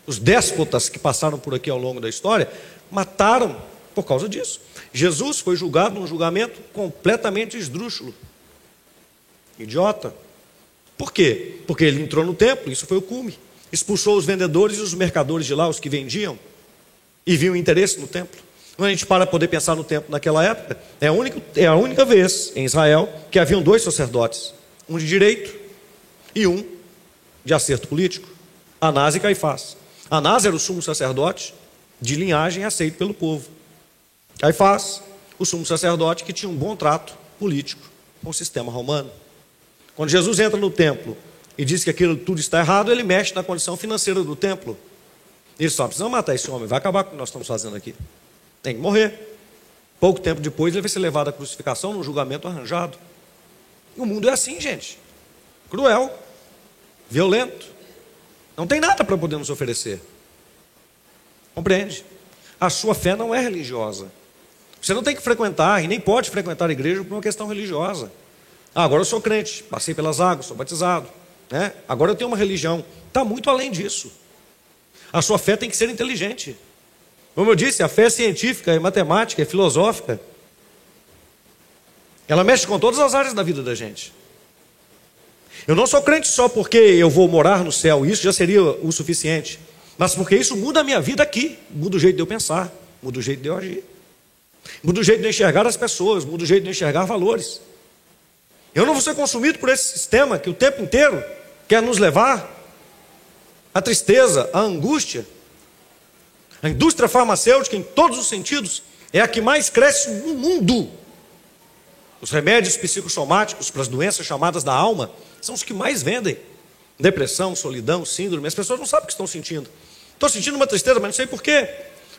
S1: Os déspotas que passaram por aqui ao longo da história mataram por causa disso. Jesus foi julgado num julgamento completamente esdrúxulo. Idiota. Por quê? Porque ele entrou no templo, isso foi o cume. Expulsou os vendedores e os mercadores de lá, os que vendiam, e viam interesse no templo. Quando a gente para poder pensar no tempo naquela época, é a, única, é a única vez em Israel que haviam dois sacerdotes, um de direito e um de acerto político, Anás e Caifás. Anás era o sumo sacerdote de linhagem aceito pelo povo. Caifás, o sumo sacerdote que tinha um bom trato político com o sistema romano. Quando Jesus entra no templo e diz que aquilo tudo está errado, ele mexe na condição financeira do templo. Ele só precisa matar esse homem, vai acabar com o que nós estamos fazendo aqui. Tem que morrer. Pouco tempo depois ele vai ser levado à crucificação num julgamento arranjado. E o mundo é assim, gente. Cruel, violento. Não tem nada para poder nos oferecer. Compreende? A sua fé não é religiosa. Você não tem que frequentar e nem pode frequentar a igreja por uma questão religiosa. Ah, agora eu sou crente, passei pelas águas, sou batizado. Né? Agora eu tenho uma religião. Está muito além disso. A sua fé tem que ser inteligente. Como eu disse, a fé é científica, é matemática, é filosófica. Ela mexe com todas as áreas da vida da gente. Eu não sou crente só porque eu vou morar no céu, isso já seria o suficiente. Mas porque isso muda a minha vida aqui, muda o jeito de eu pensar, muda o jeito de eu agir, muda o jeito de enxergar as pessoas, muda o jeito de enxergar valores. Eu não vou ser consumido por esse sistema que o tempo inteiro quer nos levar à tristeza, à angústia, a indústria farmacêutica, em todos os sentidos, é a que mais cresce no mundo. Os remédios psicossomáticos para as doenças chamadas da alma são os que mais vendem. Depressão, solidão, síndrome. As pessoas não sabem o que estão sentindo. Estou sentindo uma tristeza, mas não sei porquê.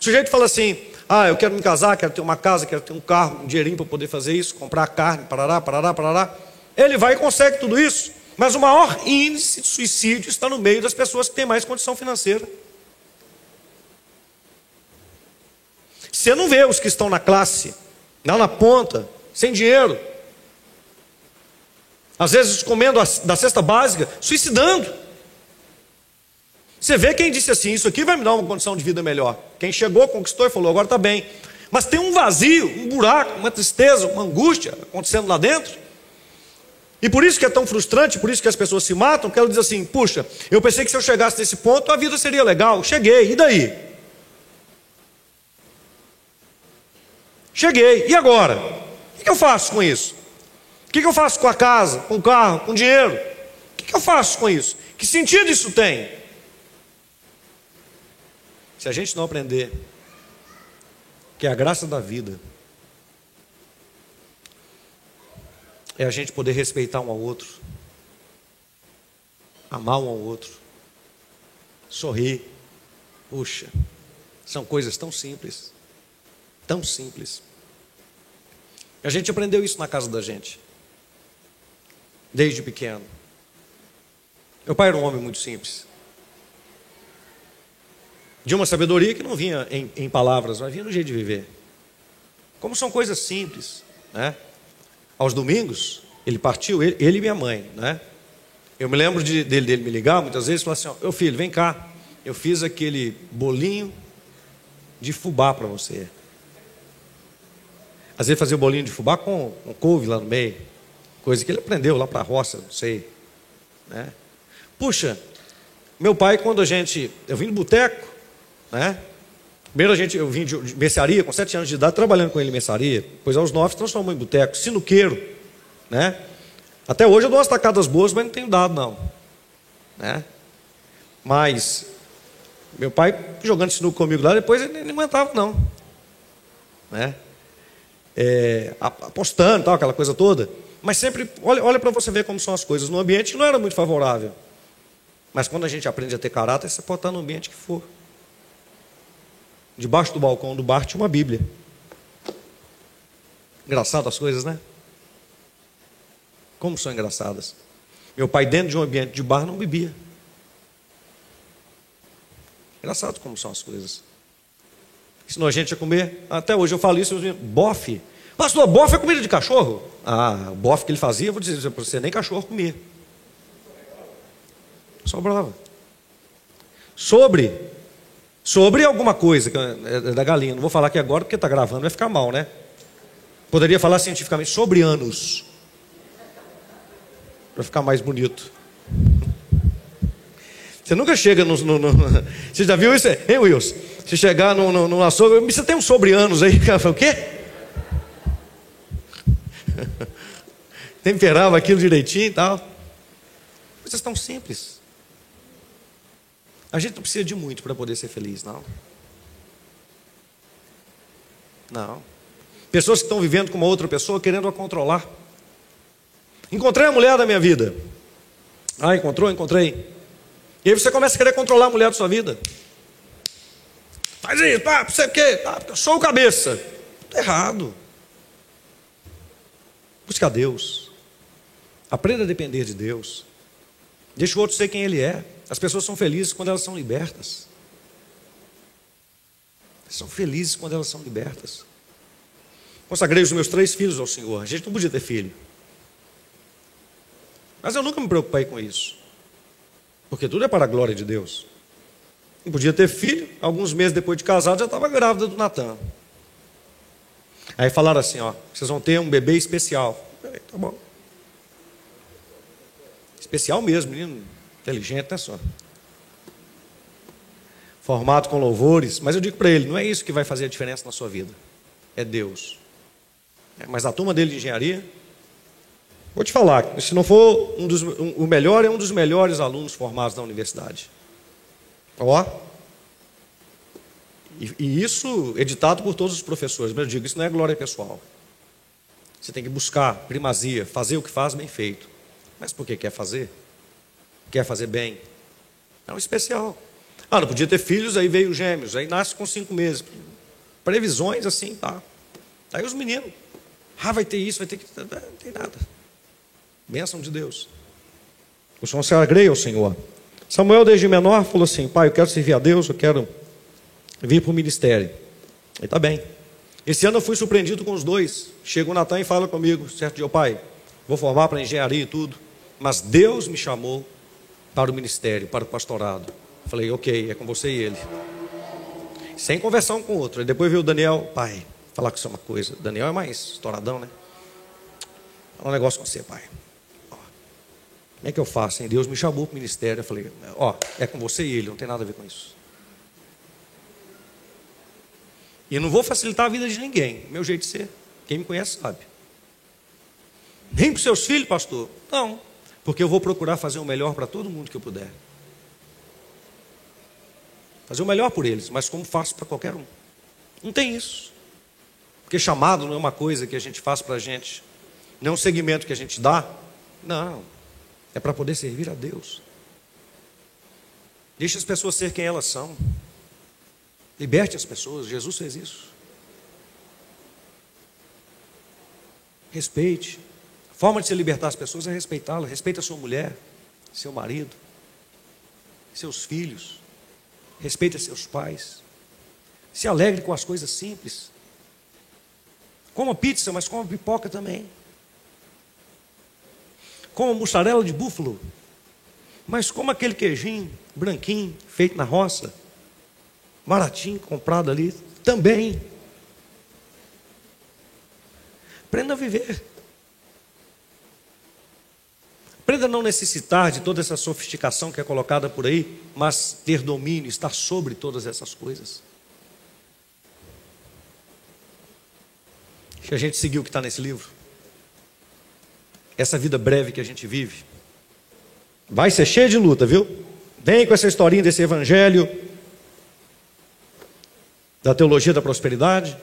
S1: O sujeito fala assim: ah, eu quero me casar, quero ter uma casa, quero ter um carro, um dinheirinho para poder fazer isso, comprar carne, parará, parará, parará. Ele vai e consegue tudo isso. Mas o maior índice de suicídio está no meio das pessoas que têm mais condição financeira. Você não vê os que estão na classe, lá na ponta, sem dinheiro. Às vezes comendo da cesta básica, suicidando. Você vê quem disse assim: Isso aqui vai me dar uma condição de vida melhor. Quem chegou, conquistou e falou: Agora está bem. Mas tem um vazio, um buraco, uma tristeza, uma angústia acontecendo lá dentro. E por isso que é tão frustrante, por isso que as pessoas se matam, que elas dizem assim: Puxa, eu pensei que se eu chegasse nesse ponto a vida seria legal. Cheguei, e daí? Cheguei, e agora? O que eu faço com isso? O que eu faço com a casa, com o carro, com o dinheiro? O que eu faço com isso? Que sentido isso tem? Se a gente não aprender que a graça da vida é a gente poder respeitar um ao outro, amar um ao outro, sorrir. Puxa, são coisas tão simples, tão simples. A gente aprendeu isso na casa da gente, desde pequeno. Meu pai era um homem muito simples, de uma sabedoria que não vinha em, em palavras, mas vinha no jeito de viver. Como são coisas simples, né? Aos domingos, ele partiu, ele, ele e minha mãe, né? Eu me lembro de, dele, dele me ligar muitas vezes e falar assim: Ô oh, filho, vem cá, eu fiz aquele bolinho de fubá para você. Às vezes fazia o bolinho de fubá com, com couve lá no meio, coisa que ele aprendeu lá para a roça, não sei. Né? Puxa, meu pai, quando a gente. Eu vim do boteco, né? Primeiro a gente, eu vim de mercearia, com sete anos de idade, trabalhando com ele em mercearia. Depois aos nove transformou em boteco, sinuqueiro, né? Até hoje eu dou umas tacadas boas, mas não tenho dado não, né? Mas meu pai jogando sinuca comigo lá, depois ele nem aguentava não, né? É, apostando, tal, aquela coisa toda. Mas sempre, olha, olha para você ver como são as coisas. No ambiente não era muito favorável. Mas quando a gente aprende a ter caráter, você pode estar no ambiente que for. Debaixo do balcão do bar tinha uma Bíblia. Engraçado as coisas, né? Como são engraçadas. Meu pai, dentro de um ambiente de bar, não bebia. Engraçado como são as coisas. Ensinou a gente a comer. Até hoje eu falo isso, eu bofe. Pastor, bofe é comida de cachorro? Ah, o bofe que ele fazia, eu vou dizer para você, nem cachorro comia. Sobrava. Sobre. Sobre alguma coisa é da galinha. Não vou falar aqui agora porque está gravando, vai ficar mal, né? Poderia falar cientificamente sobre anos. Para ficar mais bonito. Você nunca chega no, no, no, Você já viu isso? Hein, Wilson? Se chegar no, no, no açougue, você tem um sobre anos aí. O quê? Temperava aquilo direitinho e tal. Coisas tão simples. A gente não precisa de muito para poder ser feliz, não. Não. Pessoas que estão vivendo com uma outra pessoa querendo a controlar. Encontrei a mulher da minha vida. Ah, encontrou? Encontrei. E aí você começa a querer controlar a mulher da sua vida. Faz isso, pá, você o quê? Ah, porque eu sou o cabeça. Está errado. Busca Deus. Aprenda a depender de Deus. Deixa o outro ser quem ele é. As pessoas são felizes quando elas são libertas. São felizes quando elas são libertas. Consagrei os meus três filhos ao Senhor. A gente não podia ter filho. Mas eu nunca me preocupei com isso. Porque tudo é para a glória de Deus. Não podia ter filho, alguns meses depois de casado já estava grávida do Natan. Aí falaram assim: ó, vocês vão ter um bebê especial. Falei, tá bom. Especial mesmo, menino inteligente, né, só? Formado com louvores, mas eu digo para ele: não é isso que vai fazer a diferença na sua vida, é Deus. É, mas a turma dele de engenharia, Vou te falar, se não for um dos, um, o melhor, é um dos melhores alunos formados na universidade. Ó. E, e, isso editado por todos os professores. Mas eu digo, isso não é glória pessoal. Você tem que buscar primazia, fazer o que faz bem feito. Mas por que quer fazer? Quer fazer bem. É um especial. Ah, não podia ter filhos, aí veio gêmeos, aí nasce com cinco meses. Previsões assim, tá. Aí os meninos, ah, vai ter isso, vai ter que. Não tem nada. Bênção de Deus. O Senhor se agreia ao Senhor. Samuel, desde menor, falou assim: Pai, eu quero servir a Deus, eu quero vir para o ministério. Aí tá bem. Esse ano eu fui surpreendido com os dois. Chega o Natan e fala comigo, certo dia, pai, vou formar para engenharia e tudo, mas Deus me chamou para o ministério, para o pastorado. Falei, ok, é com você e ele. Sem conversão com o outro. Aí depois veio o Daniel, pai, falar com você uma coisa. Daniel é mais estouradão, né? Falar um negócio com você, pai. Como é que eu faço? Hein? Deus me chamou para o ministério. Eu falei, ó, é com você e ele, não tem nada a ver com isso. E não vou facilitar a vida de ninguém, meu jeito de ser. Quem me conhece sabe. Nem para os seus filhos, pastor? Não, porque eu vou procurar fazer o melhor para todo mundo que eu puder. Fazer o melhor por eles, mas como faço para qualquer um. Não tem isso. Porque chamado não é uma coisa que a gente faz para a gente, não é um segmento que a gente dá. Não. É para poder servir a Deus. Deixe as pessoas ser quem elas são. Liberte as pessoas. Jesus fez isso. Respeite. Forma de se libertar as pessoas é respeitá-las. Respeite a sua mulher, seu marido, seus filhos. Respeite seus pais. Se alegre com as coisas simples. Coma pizza, mas coma pipoca também. Coma mussarela de búfalo, mas coma aquele queijinho branquinho, feito na roça, baratinho, comprado ali, também. Aprenda a viver. Aprenda a não necessitar de toda essa sofisticação que é colocada por aí, mas ter domínio, estar sobre todas essas coisas. Se a gente seguir o que está nesse livro, essa vida breve que a gente vive, vai ser cheia de luta, viu? Vem com essa historinha desse evangelho, da teologia da prosperidade.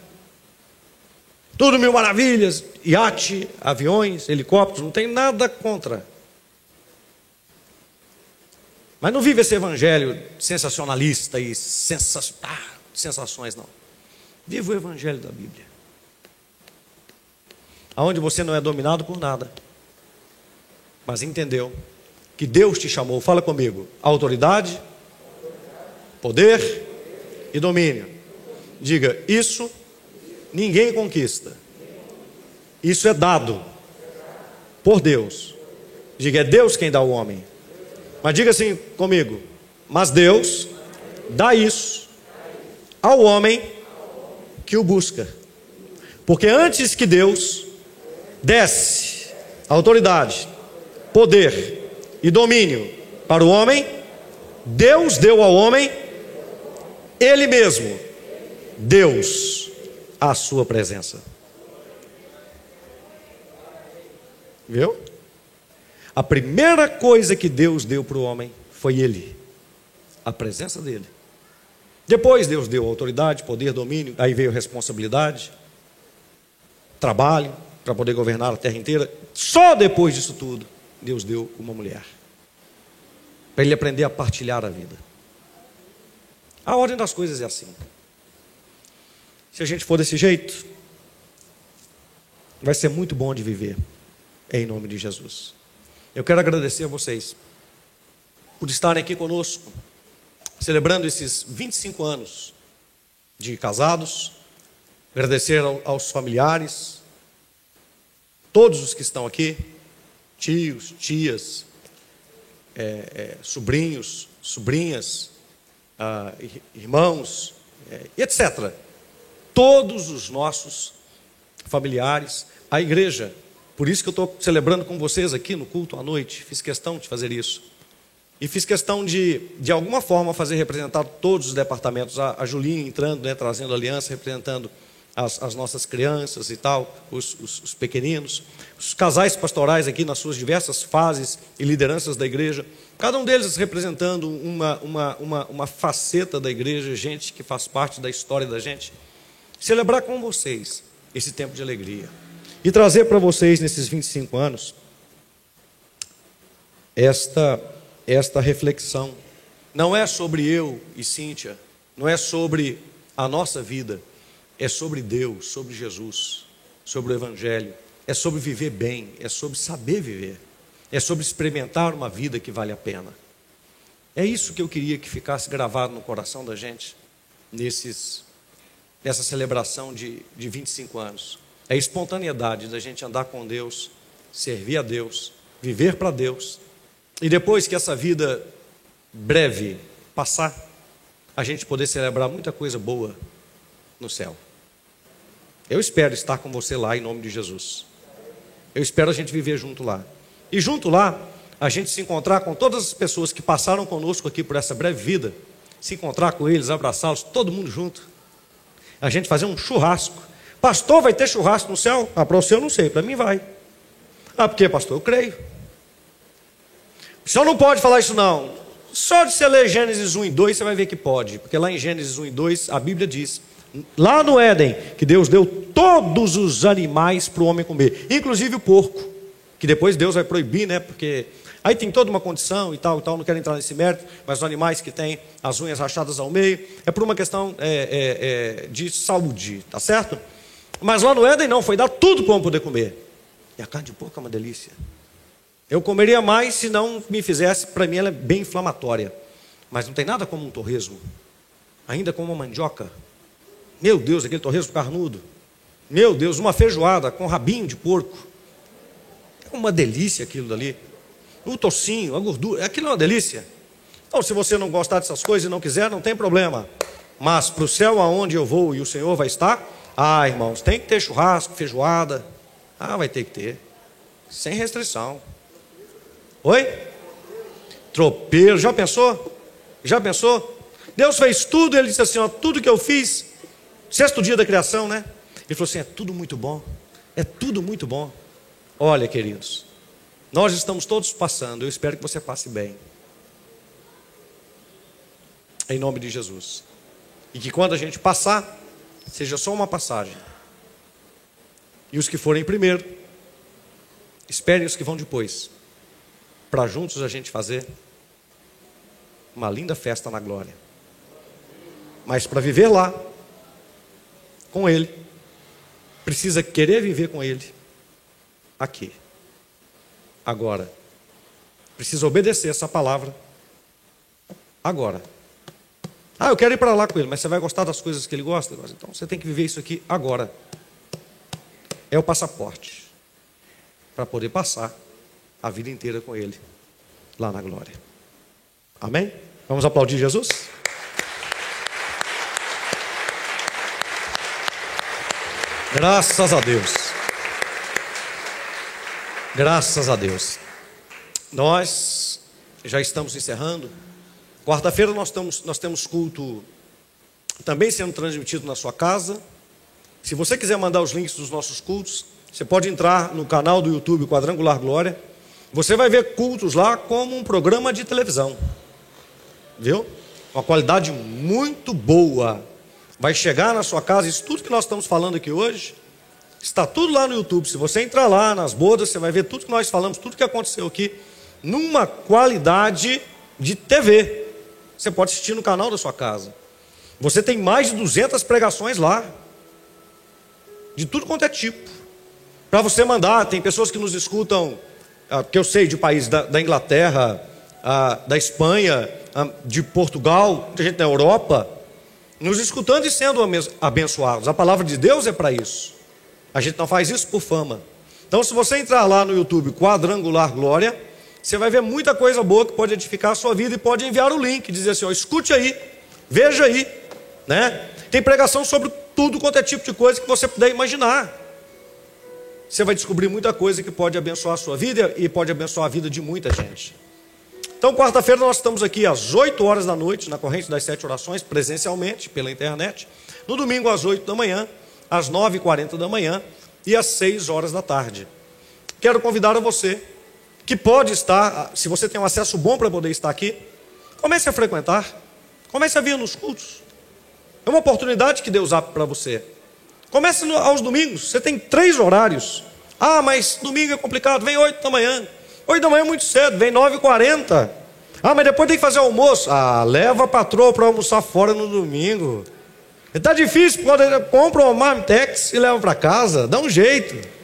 S1: Tudo mil maravilhas, iate, aviões, helicópteros, não tem nada contra. Mas não vive esse evangelho sensacionalista e sensa ah, sensações, não. Viva o evangelho da Bíblia. Onde você não é dominado por nada, mas entendeu que Deus te chamou, fala comigo, autoridade, poder e domínio. Diga, isso ninguém conquista. Isso é dado por Deus. Diga, é Deus quem dá o homem. Mas diga assim comigo: Mas Deus dá isso ao homem que o busca. Porque antes que Deus desse autoridade, poder e domínio para o homem, Deus deu ao homem Ele mesmo, Deus, a sua presença. Viu? A primeira coisa que Deus deu para o homem foi Ele, a presença dele. Depois Deus deu autoridade, poder, domínio, aí veio responsabilidade, trabalho para poder governar a terra inteira. Só depois disso tudo, Deus deu uma mulher para ele aprender a partilhar a vida. A ordem das coisas é assim. Se a gente for desse jeito, vai ser muito bom de viver, em nome de Jesus. Eu quero agradecer a vocês por estarem aqui conosco, celebrando esses 25 anos de casados. Agradecer aos familiares, todos os que estão aqui, tios, tias, é, é, sobrinhos, sobrinhas, ah, irmãos, é, etc. Todos os nossos familiares, a igreja por isso que eu estou celebrando com vocês aqui no culto à noite. Fiz questão de fazer isso. E fiz questão de, de alguma forma, fazer representar todos os departamentos. A, a Julinha entrando, né, trazendo aliança, representando as, as nossas crianças e tal, os, os, os, pequeninos. Os casais pastorais aqui nas suas diversas fases e lideranças da igreja. Cada um deles representando uma, uma, uma, uma faceta da igreja, gente que faz parte da história da gente. Celebrar com vocês esse tempo de alegria e trazer para vocês nesses 25 anos esta esta reflexão. Não é sobre eu e Cíntia, não é sobre a nossa vida, é sobre Deus, sobre Jesus, sobre o evangelho, é sobre viver bem, é sobre saber viver, é sobre experimentar uma vida que vale a pena. É isso que eu queria que ficasse gravado no coração da gente nesses nessa celebração de, de 25 anos. É a espontaneidade da gente andar com Deus, servir a Deus, viver para Deus. E depois que essa vida breve passar, a gente poder celebrar muita coisa boa no céu. Eu espero estar com você lá em nome de Jesus. Eu espero a gente viver junto lá. E junto lá, a gente se encontrar com todas as pessoas que passaram conosco aqui por essa breve vida, se encontrar com eles, abraçá-los, todo mundo junto. A gente fazer um churrasco. Pastor, vai ter churrasco no céu? Ah, para o céu eu não sei, para mim vai. Ah, por quê, pastor? Eu creio. O senhor não pode falar isso, não. Só de você ler Gênesis 1 e 2, você vai ver que pode. Porque lá em Gênesis 1 e 2, a Bíblia diz, lá no Éden, que Deus deu todos os animais para o homem comer, inclusive o porco, que depois Deus vai proibir, né? Porque aí tem toda uma condição e tal, e tal, não quero entrar nesse mérito, mas os animais que têm as unhas rachadas ao meio, é por uma questão é, é, é, de saúde, tá certo? Mas lá no Éden não, foi dar tudo para o homem poder comer. E a carne de porco é uma delícia. Eu comeria mais se não me fizesse, para mim ela é bem inflamatória. Mas não tem nada como um torresmo. Ainda como uma mandioca. Meu Deus, aquele torresmo carnudo. Meu Deus, uma feijoada com rabinho de porco. É uma delícia aquilo dali. O tocinho, a gordura, aquilo é uma delícia. Então, se você não gostar dessas coisas e não quiser, não tem problema. Mas para o céu aonde eu vou e o Senhor vai estar, ah, irmãos, tem que ter churrasco, feijoada. Ah, vai ter que ter. Sem restrição. Oi? Tropeiro, já pensou? Já pensou? Deus fez tudo, ele disse assim: ó, tudo que eu fiz, sexto dia da criação, né? Ele falou assim: é tudo muito bom, é tudo muito bom. Olha, queridos, nós estamos todos passando, eu espero que você passe bem. Em nome de Jesus. E que quando a gente passar, seja só uma passagem. E os que forem primeiro, esperem os que vão depois, para juntos a gente fazer uma linda festa na glória. Mas para viver lá, com Ele, precisa querer viver com Ele aqui, agora. Precisa obedecer essa palavra agora. Ah, eu quero ir para lá com ele, mas você vai gostar das coisas que ele gosta? Então você tem que viver isso aqui agora. É o passaporte para poder passar a vida inteira com ele lá na glória. Amém? Vamos aplaudir Jesus? Graças a Deus. Graças a Deus. Nós já estamos encerrando. Quarta-feira nós, nós temos culto também sendo transmitido na sua casa. Se você quiser mandar os links dos nossos cultos, você pode entrar no canal do YouTube Quadrangular Glória. Você vai ver cultos lá como um programa de televisão. Viu? Uma qualidade muito boa. Vai chegar na sua casa, isso tudo que nós estamos falando aqui hoje, está tudo lá no YouTube. Se você entrar lá nas bodas, você vai ver tudo que nós falamos, tudo que aconteceu aqui, numa qualidade de TV. Você pode assistir no canal da sua casa. Você tem mais de 200 pregações lá. De tudo quanto é tipo. Para você mandar, tem pessoas que nos escutam, ah, que eu sei de países da, da Inglaterra, ah, da Espanha, ah, de Portugal, tem gente na Europa, nos escutando e sendo abençoados. A palavra de Deus é para isso. A gente não faz isso por fama. Então, se você entrar lá no YouTube, Quadrangular Glória, você vai ver muita coisa boa que pode edificar a sua vida e pode enviar o link, dizer assim: ó, escute aí, veja aí, né? Tem pregação sobre tudo quanto é tipo de coisa que você puder imaginar. Você vai descobrir muita coisa que pode abençoar a sua vida e pode abençoar a vida de muita gente. Então, quarta-feira nós estamos aqui às 8 horas da noite, na corrente das sete orações, presencialmente, pela internet. No domingo, às 8 da manhã, às 9h40 da manhã e às 6 horas da tarde. Quero convidar a você que pode estar, se você tem um acesso bom para poder estar aqui, comece a frequentar, comece a vir nos cultos. É uma oportunidade que Deus abre para você. Comece aos domingos, você tem três horários. Ah, mas domingo é complicado, vem oito da manhã. Oito da manhã é muito cedo, vem nove e quarenta. Ah, mas depois tem que fazer almoço. Ah, leva a patroa para almoçar fora no domingo. Está difícil, pode, compra uma Marmitex e leva para casa, dá um jeito.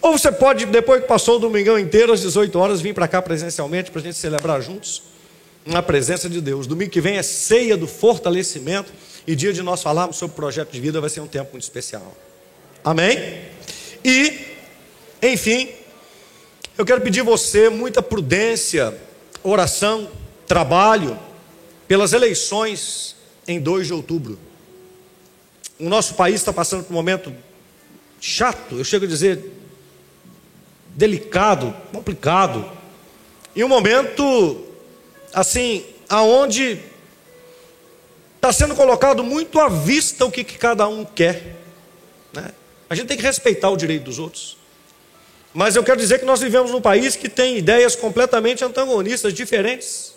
S1: Ou você pode, depois que passou o domingão inteiro, às 18 horas, vir para cá presencialmente para a gente celebrar juntos na presença de Deus. Domingo que vem é ceia do fortalecimento e dia de nós falarmos sobre o projeto de vida vai ser um tempo muito especial. Amém? E, enfim, eu quero pedir você muita prudência, oração, trabalho pelas eleições em 2 de outubro. O nosso país está passando por um momento chato, eu chego a dizer delicado, complicado. E um momento assim, aonde está sendo colocado muito à vista o que, que cada um quer. Né? A gente tem que respeitar o direito dos outros. Mas eu quero dizer que nós vivemos num país que tem ideias completamente antagonistas, diferentes.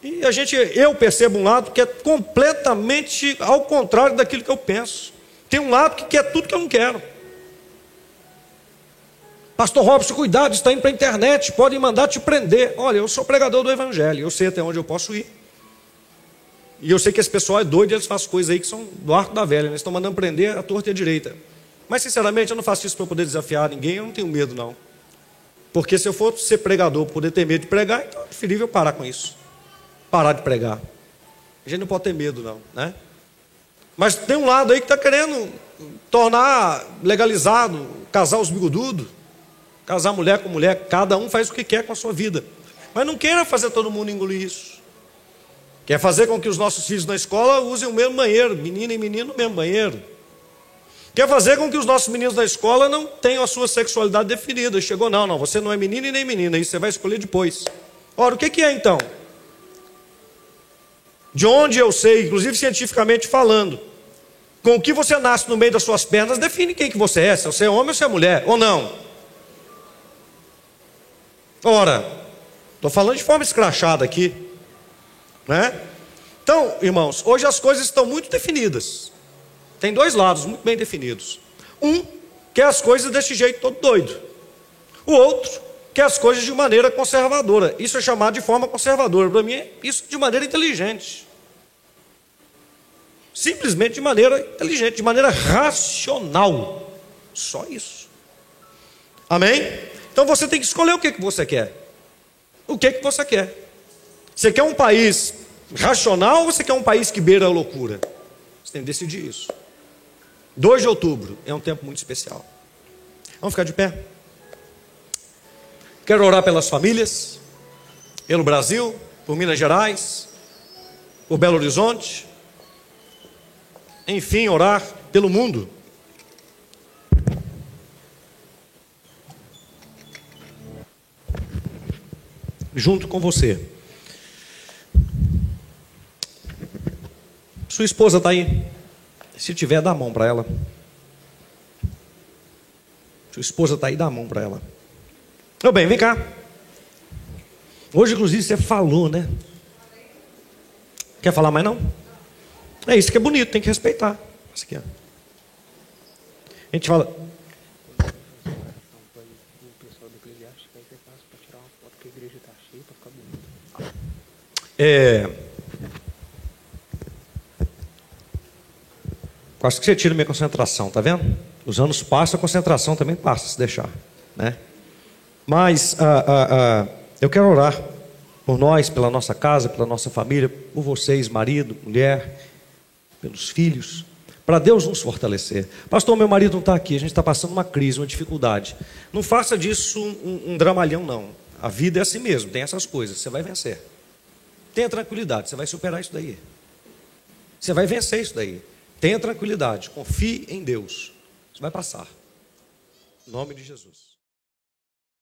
S1: E a gente, eu percebo um lado que é completamente ao contrário daquilo que eu penso. Tem um lado que quer tudo que eu não quero. Pastor Robson, cuidado, está indo para a internet, podem mandar te prender. Olha, eu sou pregador do Evangelho, eu sei até onde eu posso ir. E eu sei que esse pessoal é doido, eles fazem coisas aí que são do arco da velha, eles estão mandando prender a torta e a direita. Mas, sinceramente, eu não faço isso para poder desafiar ninguém, eu não tenho medo, não. Porque se eu for ser pregador, poder ter medo de pregar, então é preferível parar com isso. Parar de pregar. A gente não pode ter medo, não, né? Mas tem um lado aí que está querendo tornar legalizado, casar os bigodudos. Casar mulher com mulher, cada um faz o que quer com a sua vida. Mas não queira fazer todo mundo engolir isso. Quer fazer com que os nossos filhos na escola usem o mesmo banheiro, menina e menino no mesmo banheiro. Quer fazer com que os nossos meninos na escola não tenham a sua sexualidade definida. Chegou, não, não, você não é menino e nem menina, isso você vai escolher depois. Ora, o que, que é então? De onde eu sei, inclusive cientificamente falando, com o que você nasce no meio das suas pernas, define quem que você é, se você é homem ou se é mulher, ou não. Ora, estou falando de forma escrachada aqui, né? Então, irmãos, hoje as coisas estão muito definidas. Tem dois lados muito bem definidos. Um quer as coisas desse jeito todo doido. O outro quer as coisas de maneira conservadora. Isso é chamado de forma conservadora. Para mim, é isso de maneira inteligente. Simplesmente de maneira inteligente, de maneira racional. Só isso. Amém? Então você tem que escolher o que, que você quer. O que, que você quer? Você quer um país racional ou você quer um país que beira a loucura? Você tem que decidir isso. 2 de outubro é um tempo muito especial. Vamos ficar de pé? Quero orar pelas famílias, pelo Brasil, por Minas Gerais, por Belo Horizonte. Enfim, orar pelo mundo. Junto com você. Sua esposa está aí? Se tiver, dá a mão para ela. Sua esposa está aí, dá a mão para ela. Meu bem, vem cá. Hoje, inclusive, você falou, né? Quer falar mais não? É isso que é bonito, tem que respeitar. Aqui, ó. A gente fala, É... Quase que você tira minha concentração, tá vendo? Os anos passam, a concentração também passa, se deixar. Né? Mas ah, ah, ah, eu quero orar por nós, pela nossa casa, pela nossa família, por vocês, marido, mulher, pelos filhos, para Deus nos fortalecer. Pastor, meu marido não está aqui, a gente está passando uma crise, uma dificuldade. Não faça disso um, um dramalhão, não. A vida é assim mesmo, tem essas coisas, você vai vencer. Tenha tranquilidade, você vai superar isso daí. Você vai vencer isso daí. Tenha tranquilidade, confie em Deus. Você vai passar. Em nome de Jesus.